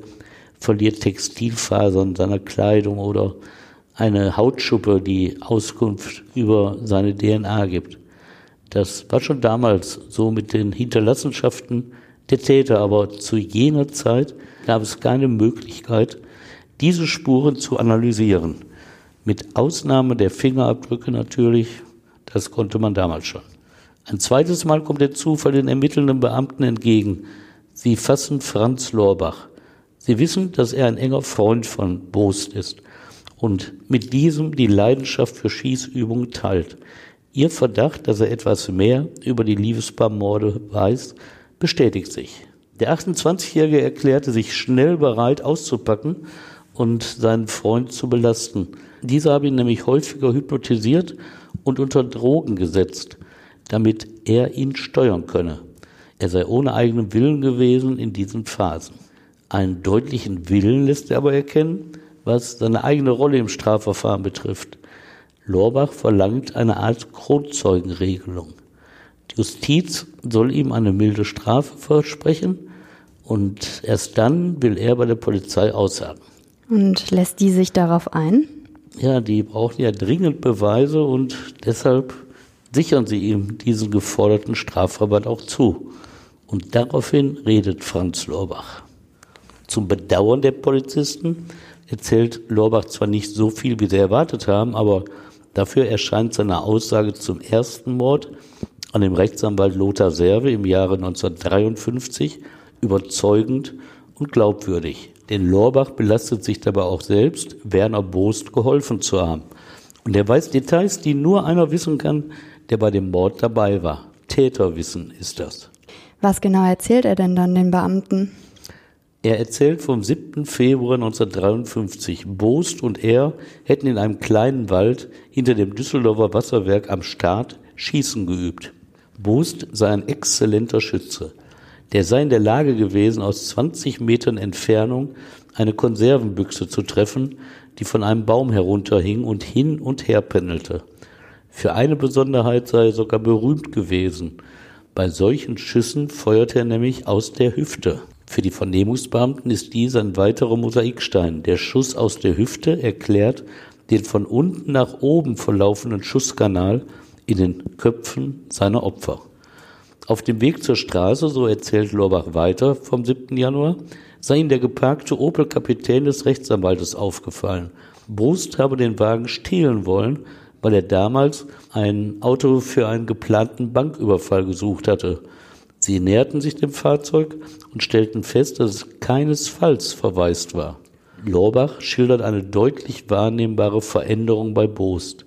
verliert Textilfasern seiner Kleidung oder eine Hautschuppe, die Auskunft über seine DNA gibt. Das war schon damals so mit den Hinterlassenschaften der Täter, aber zu jener Zeit gab es keine Möglichkeit, diese Spuren zu analysieren. Mit Ausnahme der Fingerabdrücke natürlich, das konnte man damals schon. Ein zweites Mal kommt der Zufall den ermittelnden Beamten entgegen. Sie fassen Franz Lorbach. Sie wissen, dass er ein enger Freund von Bost ist und mit diesem die Leidenschaft für Schießübungen teilt. Ihr Verdacht, dass er etwas mehr über die Liebespaarmorde weiß, bestätigt sich. Der 28-Jährige erklärte sich schnell bereit auszupacken und seinen Freund zu belasten. Dieser habe ihn nämlich häufiger hypnotisiert und unter Drogen gesetzt, damit er ihn steuern könne. Er sei ohne eigenen Willen gewesen in diesen Phasen. Einen deutlichen Willen lässt er aber erkennen, was seine eigene Rolle im Strafverfahren betrifft. Lorbach verlangt eine Art Kronzeugenregelung. Die Justiz soll ihm eine milde Strafe versprechen und erst dann will er bei der Polizei aussagen. Und lässt die sich darauf ein? Ja, die brauchen ja dringend Beweise und deshalb sichern sie ihm diesen geforderten Strafrabatt auch zu. Und daraufhin redet Franz Lorbach. Zum Bedauern der Polizisten erzählt Lorbach zwar nicht so viel, wie sie erwartet haben, aber dafür erscheint seine Aussage zum ersten Mord an dem Rechtsanwalt Lothar Serve im Jahre 1953 überzeugend und glaubwürdig. Denn Lorbach belastet sich dabei auch selbst, Werner Boost geholfen zu haben. Und er weiß Details, die nur einer wissen kann, der bei dem Mord dabei war. Täterwissen ist das. Was genau erzählt er denn dann den Beamten? Er erzählt vom 7. Februar 1953. Boost und er hätten in einem kleinen Wald hinter dem Düsseldorfer Wasserwerk am Start Schießen geübt. Boost sei ein exzellenter Schütze. Der sei in der Lage gewesen, aus 20 Metern Entfernung eine Konservenbüchse zu treffen, die von einem Baum herunterhing und hin und her pendelte. Für eine Besonderheit sei er sogar berühmt gewesen. Bei solchen Schüssen feuerte er nämlich aus der Hüfte. Für die Vernehmungsbeamten ist dies ein weiterer Mosaikstein. Der Schuss aus der Hüfte erklärt den von unten nach oben verlaufenden Schusskanal in den Köpfen seiner Opfer. Auf dem Weg zur Straße, so erzählt Lorbach weiter vom 7. Januar, sei ihm der geparkte Opel Kapitän des Rechtsanwaltes aufgefallen. Brust habe den Wagen stehlen wollen, weil er damals ein Auto für einen geplanten Banküberfall gesucht hatte. Sie näherten sich dem Fahrzeug und stellten fest, dass es keinesfalls verwaist war. Lorbach schildert eine deutlich wahrnehmbare Veränderung bei Bost.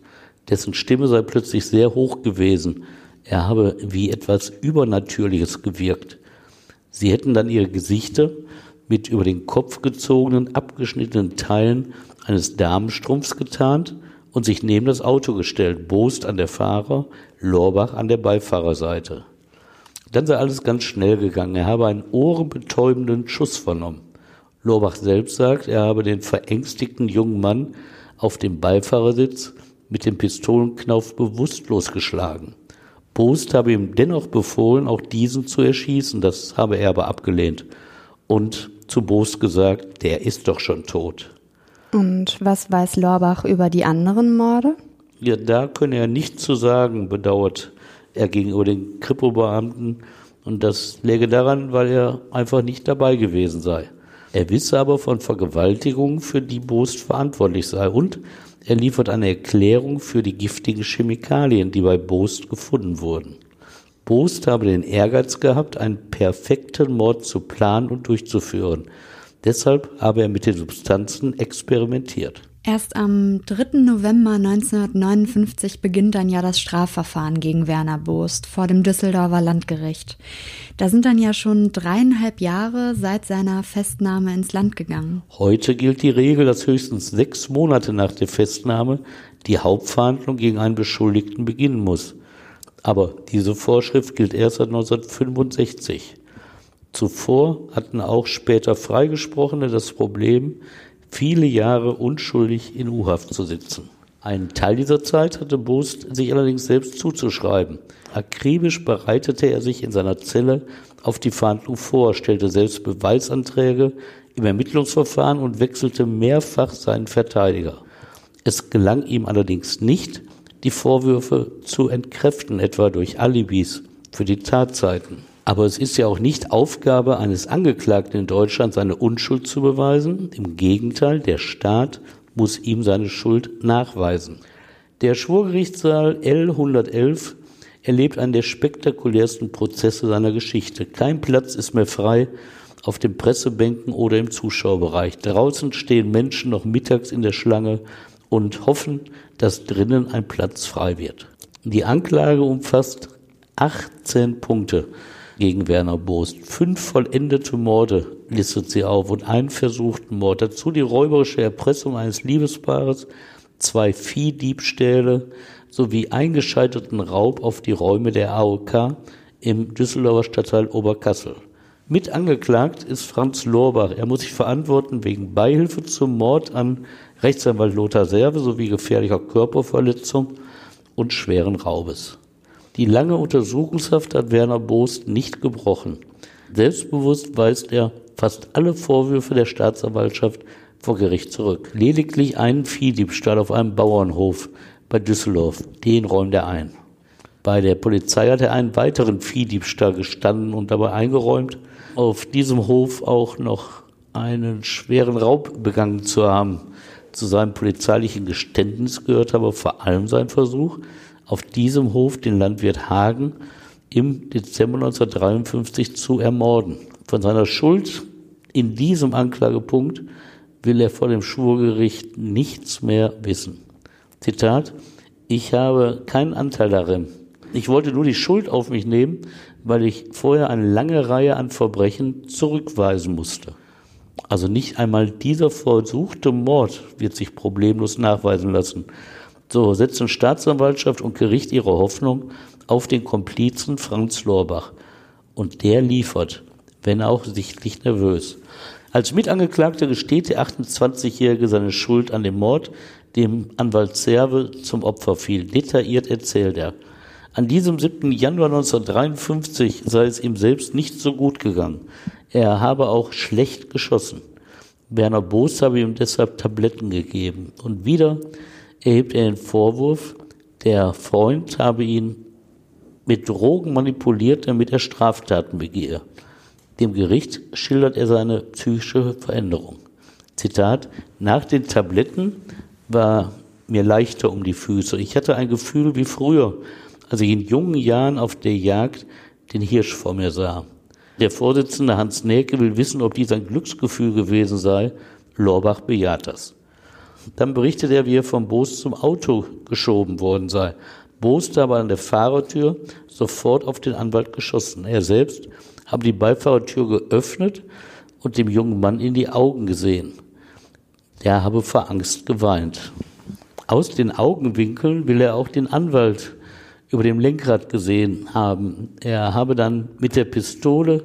Dessen Stimme sei plötzlich sehr hoch gewesen, er habe wie etwas Übernatürliches gewirkt. Sie hätten dann ihre Gesichter mit über den Kopf gezogenen, abgeschnittenen Teilen eines Damenstrumpfs getarnt und sich neben das Auto gestellt, Bost an der Fahrer, Lorbach an der Beifahrerseite. Dann sei alles ganz schnell gegangen. Er habe einen ohrenbetäubenden Schuss vernommen. Lorbach selbst sagt, er habe den verängstigten jungen Mann auf dem Beifahrersitz mit dem Pistolenknauf bewusstlos geschlagen. Post habe ihm dennoch befohlen, auch diesen zu erschießen. Das habe er aber abgelehnt. Und zu Bost gesagt, der ist doch schon tot. Und was weiß Lorbach über die anderen Morde? Ja, da könne er nichts zu sagen, bedauert er gegenüber den Kripo-Beamten. Und das läge daran, weil er einfach nicht dabei gewesen sei. Er wisse aber von Vergewaltigungen, für die Bost verantwortlich sei. Und er liefert eine Erklärung für die giftigen Chemikalien, die bei Boost gefunden wurden. Boost habe den Ehrgeiz gehabt, einen perfekten Mord zu planen und durchzuführen. Deshalb habe er mit den Substanzen experimentiert. Erst am 3. November 1959 beginnt dann ja das Strafverfahren gegen Werner Boost vor dem Düsseldorfer Landgericht. Da sind dann ja schon dreieinhalb Jahre seit seiner Festnahme ins Land gegangen. Heute gilt die Regel, dass höchstens sechs Monate nach der Festnahme die Hauptverhandlung gegen einen Beschuldigten beginnen muss. Aber diese Vorschrift gilt erst seit 1965. Zuvor hatten auch später Freigesprochene das Problem, viele Jahre unschuldig in U-Haft zu sitzen. Einen Teil dieser Zeit hatte Boost sich allerdings selbst zuzuschreiben. Akribisch bereitete er sich in seiner Zelle auf die Verhandlung vor, stellte selbst Beweisanträge im Ermittlungsverfahren und wechselte mehrfach seinen Verteidiger. Es gelang ihm allerdings nicht, die Vorwürfe zu entkräften, etwa durch Alibis für die Tatzeiten. Aber es ist ja auch nicht Aufgabe eines Angeklagten in Deutschland, seine Unschuld zu beweisen. Im Gegenteil, der Staat muss ihm seine Schuld nachweisen. Der Schwurgerichtssaal L111 erlebt einen der spektakulärsten Prozesse seiner Geschichte. Kein Platz ist mehr frei auf den Pressebänken oder im Zuschauerbereich. Draußen stehen Menschen noch mittags in der Schlange und hoffen, dass drinnen ein Platz frei wird. Die Anklage umfasst 18 Punkte gegen Werner Boost. Fünf vollendete Morde listet sie auf und einen versuchten Mord. Dazu die räuberische Erpressung eines Liebespaares, zwei Viehdiebstähle sowie eingeschalteten Raub auf die Räume der AOK im Düsseldorfer Stadtteil Oberkassel. Mit angeklagt ist Franz Lorbach. Er muss sich verantworten wegen Beihilfe zum Mord an Rechtsanwalt Lothar Serve sowie gefährlicher Körperverletzung und schweren Raubes. Die lange Untersuchungshaft hat Werner Boost nicht gebrochen. Selbstbewusst weist er fast alle Vorwürfe der Staatsanwaltschaft vor Gericht zurück. Lediglich einen Viehdiebstahl auf einem Bauernhof bei Düsseldorf, den räumt er ein. Bei der Polizei hat er einen weiteren Viehdiebstahl gestanden und dabei eingeräumt, auf diesem Hof auch noch einen schweren Raub begangen zu haben. Zu seinem polizeilichen Geständnis gehört aber vor allem sein Versuch, auf diesem Hof den Landwirt Hagen im Dezember 1953 zu ermorden. Von seiner Schuld in diesem Anklagepunkt will er vor dem Schwurgericht nichts mehr wissen. Zitat, ich habe keinen Anteil darin. Ich wollte nur die Schuld auf mich nehmen, weil ich vorher eine lange Reihe an Verbrechen zurückweisen musste. Also nicht einmal dieser versuchte Mord wird sich problemlos nachweisen lassen. So setzen Staatsanwaltschaft und Gericht ihre Hoffnung auf den Komplizen Franz Lorbach. Und der liefert, wenn auch sichtlich nervös. Als Mitangeklagter gesteht der 28-Jährige seine Schuld an dem Mord, dem Anwalt Serve zum Opfer fiel. Detailliert erzählt er. An diesem 7. Januar 1953 sei es ihm selbst nicht so gut gegangen. Er habe auch schlecht geschossen. Werner Boos habe ihm deshalb Tabletten gegeben. Und wieder erhebt er den Vorwurf, der Freund habe ihn mit Drogen manipuliert, damit er Straftaten begehe. Dem Gericht schildert er seine psychische Veränderung. Zitat, nach den Tabletten war mir leichter um die Füße. Ich hatte ein Gefühl wie früher, als ich in jungen Jahren auf der Jagd den Hirsch vor mir sah. Der Vorsitzende Hans Näke will wissen, ob dies ein Glücksgefühl gewesen sei. Lorbach bejaht das. Dann berichtet er, wie er vom Boos zum Auto geschoben worden sei. Boos habe an der Fahrertür sofort auf den Anwalt geschossen. Er selbst habe die Beifahrertür geöffnet und dem jungen Mann in die Augen gesehen. Der habe vor Angst geweint. Aus den Augenwinkeln will er auch den Anwalt über dem Lenkrad gesehen haben. Er habe dann mit der Pistole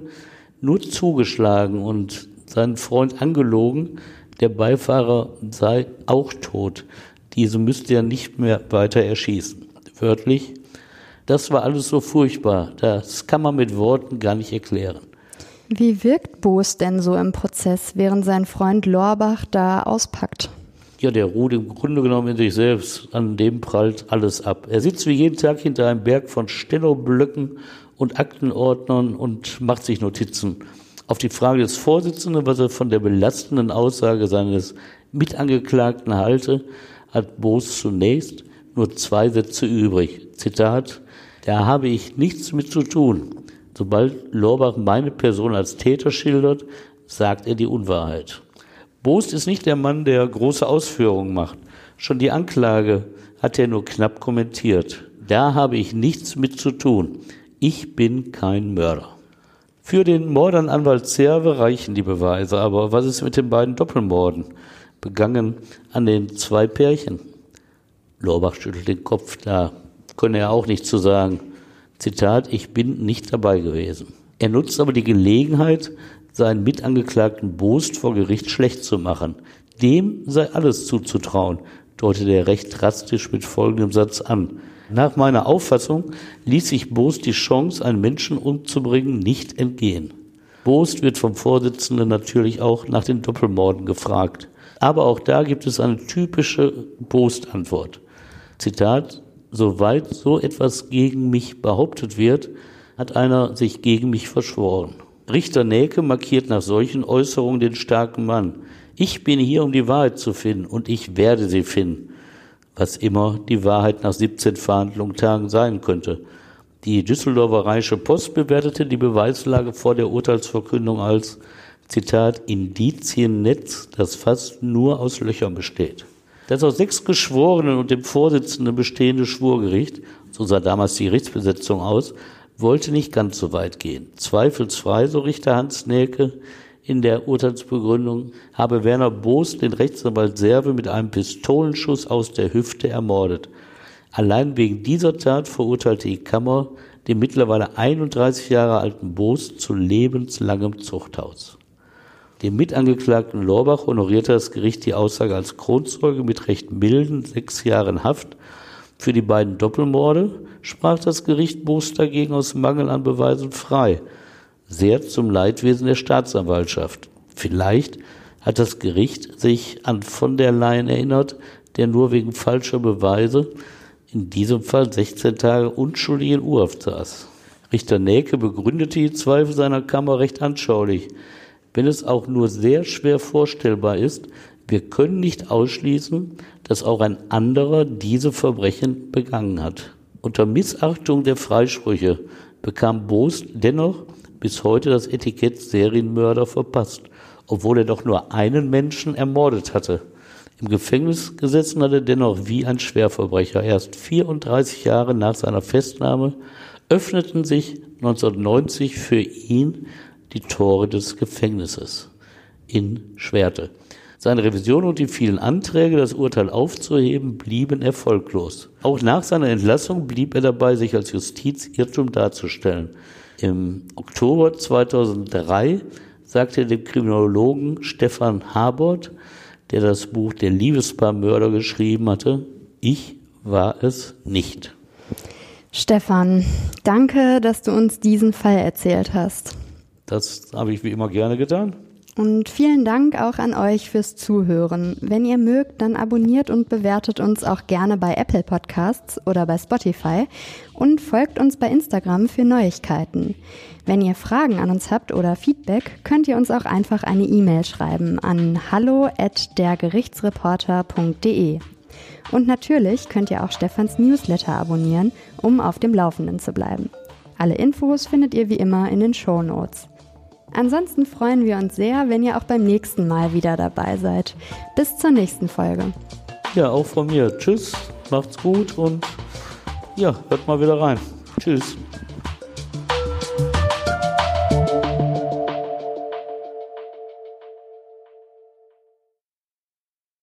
nur zugeschlagen und seinen Freund angelogen, der Beifahrer sei auch tot. Diese müsste er nicht mehr weiter erschießen. Wörtlich, das war alles so furchtbar. Das kann man mit Worten gar nicht erklären. Wie wirkt Boos denn so im Prozess, während sein Freund Lorbach da auspackt? Ja, der ruht im Grunde genommen in sich selbst. An dem prallt alles ab. Er sitzt wie jeden Tag hinter einem Berg von Stenoblöcken und Aktenordnern und macht sich Notizen. Auf die Frage des Vorsitzenden, was er von der belastenden Aussage seines Mitangeklagten halte, hat Boos zunächst nur zwei Sätze übrig. Zitat, da habe ich nichts mit zu tun. Sobald Lorbach meine Person als Täter schildert, sagt er die Unwahrheit. Boost ist nicht der Mann, der große Ausführungen macht. Schon die Anklage hat er nur knapp kommentiert. Da habe ich nichts mit zu tun. Ich bin kein Mörder. Für den Mord an Anwalt Zerve reichen die Beweise, aber was ist mit den beiden Doppelmorden, begangen an den zwei Pärchen? Lorbach schüttelt den Kopf, da könne er auch nicht zu sagen. Zitat, ich bin nicht dabei gewesen. Er nutzt aber die Gelegenheit, seinen Mitangeklagten Boost vor Gericht schlecht zu machen. Dem sei alles zuzutrauen, deutet er recht drastisch mit folgendem Satz an. Nach meiner Auffassung ließ sich Boost die Chance, einen Menschen umzubringen, nicht entgehen. Boost wird vom Vorsitzenden natürlich auch nach den Doppelmorden gefragt. Aber auch da gibt es eine typische Boost-Antwort. Zitat, soweit so etwas gegen mich behauptet wird, hat einer sich gegen mich verschworen. Richter Näke markiert nach solchen Äußerungen den starken Mann. Ich bin hier, um die Wahrheit zu finden und ich werde sie finden. Was immer die Wahrheit nach 17 Verhandlungstagen sein könnte. Die Düsseldorfer Rheinische Post bewertete die Beweislage vor der Urteilsverkündung als Zitat Indiziennetz, das fast nur aus Löchern besteht. Das aus sechs Geschworenen und dem Vorsitzenden bestehende Schwurgericht, so sah damals die Gerichtsbesetzung aus, wollte nicht ganz so weit gehen. Zweifelsfrei, so Richter Hans Näke, in der Urteilsbegründung, habe Werner Boos den Rechtsanwalt Serve mit einem Pistolenschuss aus der Hüfte ermordet. Allein wegen dieser Tat verurteilte die Kammer den mittlerweile 31 Jahre alten Boos zu lebenslangem Zuchthaus. Dem Mitangeklagten Lorbach honorierte das Gericht die Aussage als Kronzeuge mit recht milden sechs Jahren Haft. Für die beiden Doppelmorde sprach das Gericht Boos dagegen aus Mangel an Beweisen frei, sehr zum Leidwesen der Staatsanwaltschaft. Vielleicht hat das Gericht sich an von der Leyen erinnert, der nur wegen falscher Beweise in diesem Fall 16 Tage unschuldig in Urhaft saß. Richter Näke begründete die Zweifel seiner Kammer recht anschaulich. Wenn es auch nur sehr schwer vorstellbar ist, wir können nicht ausschließen, dass auch ein anderer diese Verbrechen begangen hat. Unter Missachtung der Freisprüche bekam Boos dennoch bis heute das Etikett Serienmörder verpasst, obwohl er doch nur einen Menschen ermordet hatte. Im Gefängnis gesessen hat er dennoch wie ein Schwerverbrecher. Erst 34 Jahre nach seiner Festnahme öffneten sich 1990 für ihn die Tore des Gefängnisses in Schwerte. Seine Revision und die vielen Anträge, das Urteil aufzuheben, blieben erfolglos. Auch nach seiner Entlassung blieb er dabei, sich als Justizirrtum darzustellen. Im Oktober 2003 sagte er dem Kriminologen Stefan Habort, der das Buch Der Liebespaarmörder geschrieben hatte. Ich war es nicht. Stefan, danke, dass du uns diesen Fall erzählt hast. Das habe ich wie immer gerne getan. Und vielen Dank auch an euch fürs Zuhören. Wenn ihr mögt, dann abonniert und bewertet uns auch gerne bei Apple Podcasts oder bei Spotify und folgt uns bei Instagram für Neuigkeiten. Wenn ihr Fragen an uns habt oder Feedback, könnt ihr uns auch einfach eine E-Mail schreiben an hallo at dergerichtsreporter.de. Und natürlich könnt ihr auch Stefans Newsletter abonnieren, um auf dem Laufenden zu bleiben. Alle Infos findet ihr wie immer in den Show Notes. Ansonsten freuen wir uns sehr, wenn ihr auch beim nächsten Mal wieder dabei seid. Bis zur nächsten Folge. Ja, auch von mir. Tschüss, macht's gut und ja, hört mal wieder rein. Tschüss.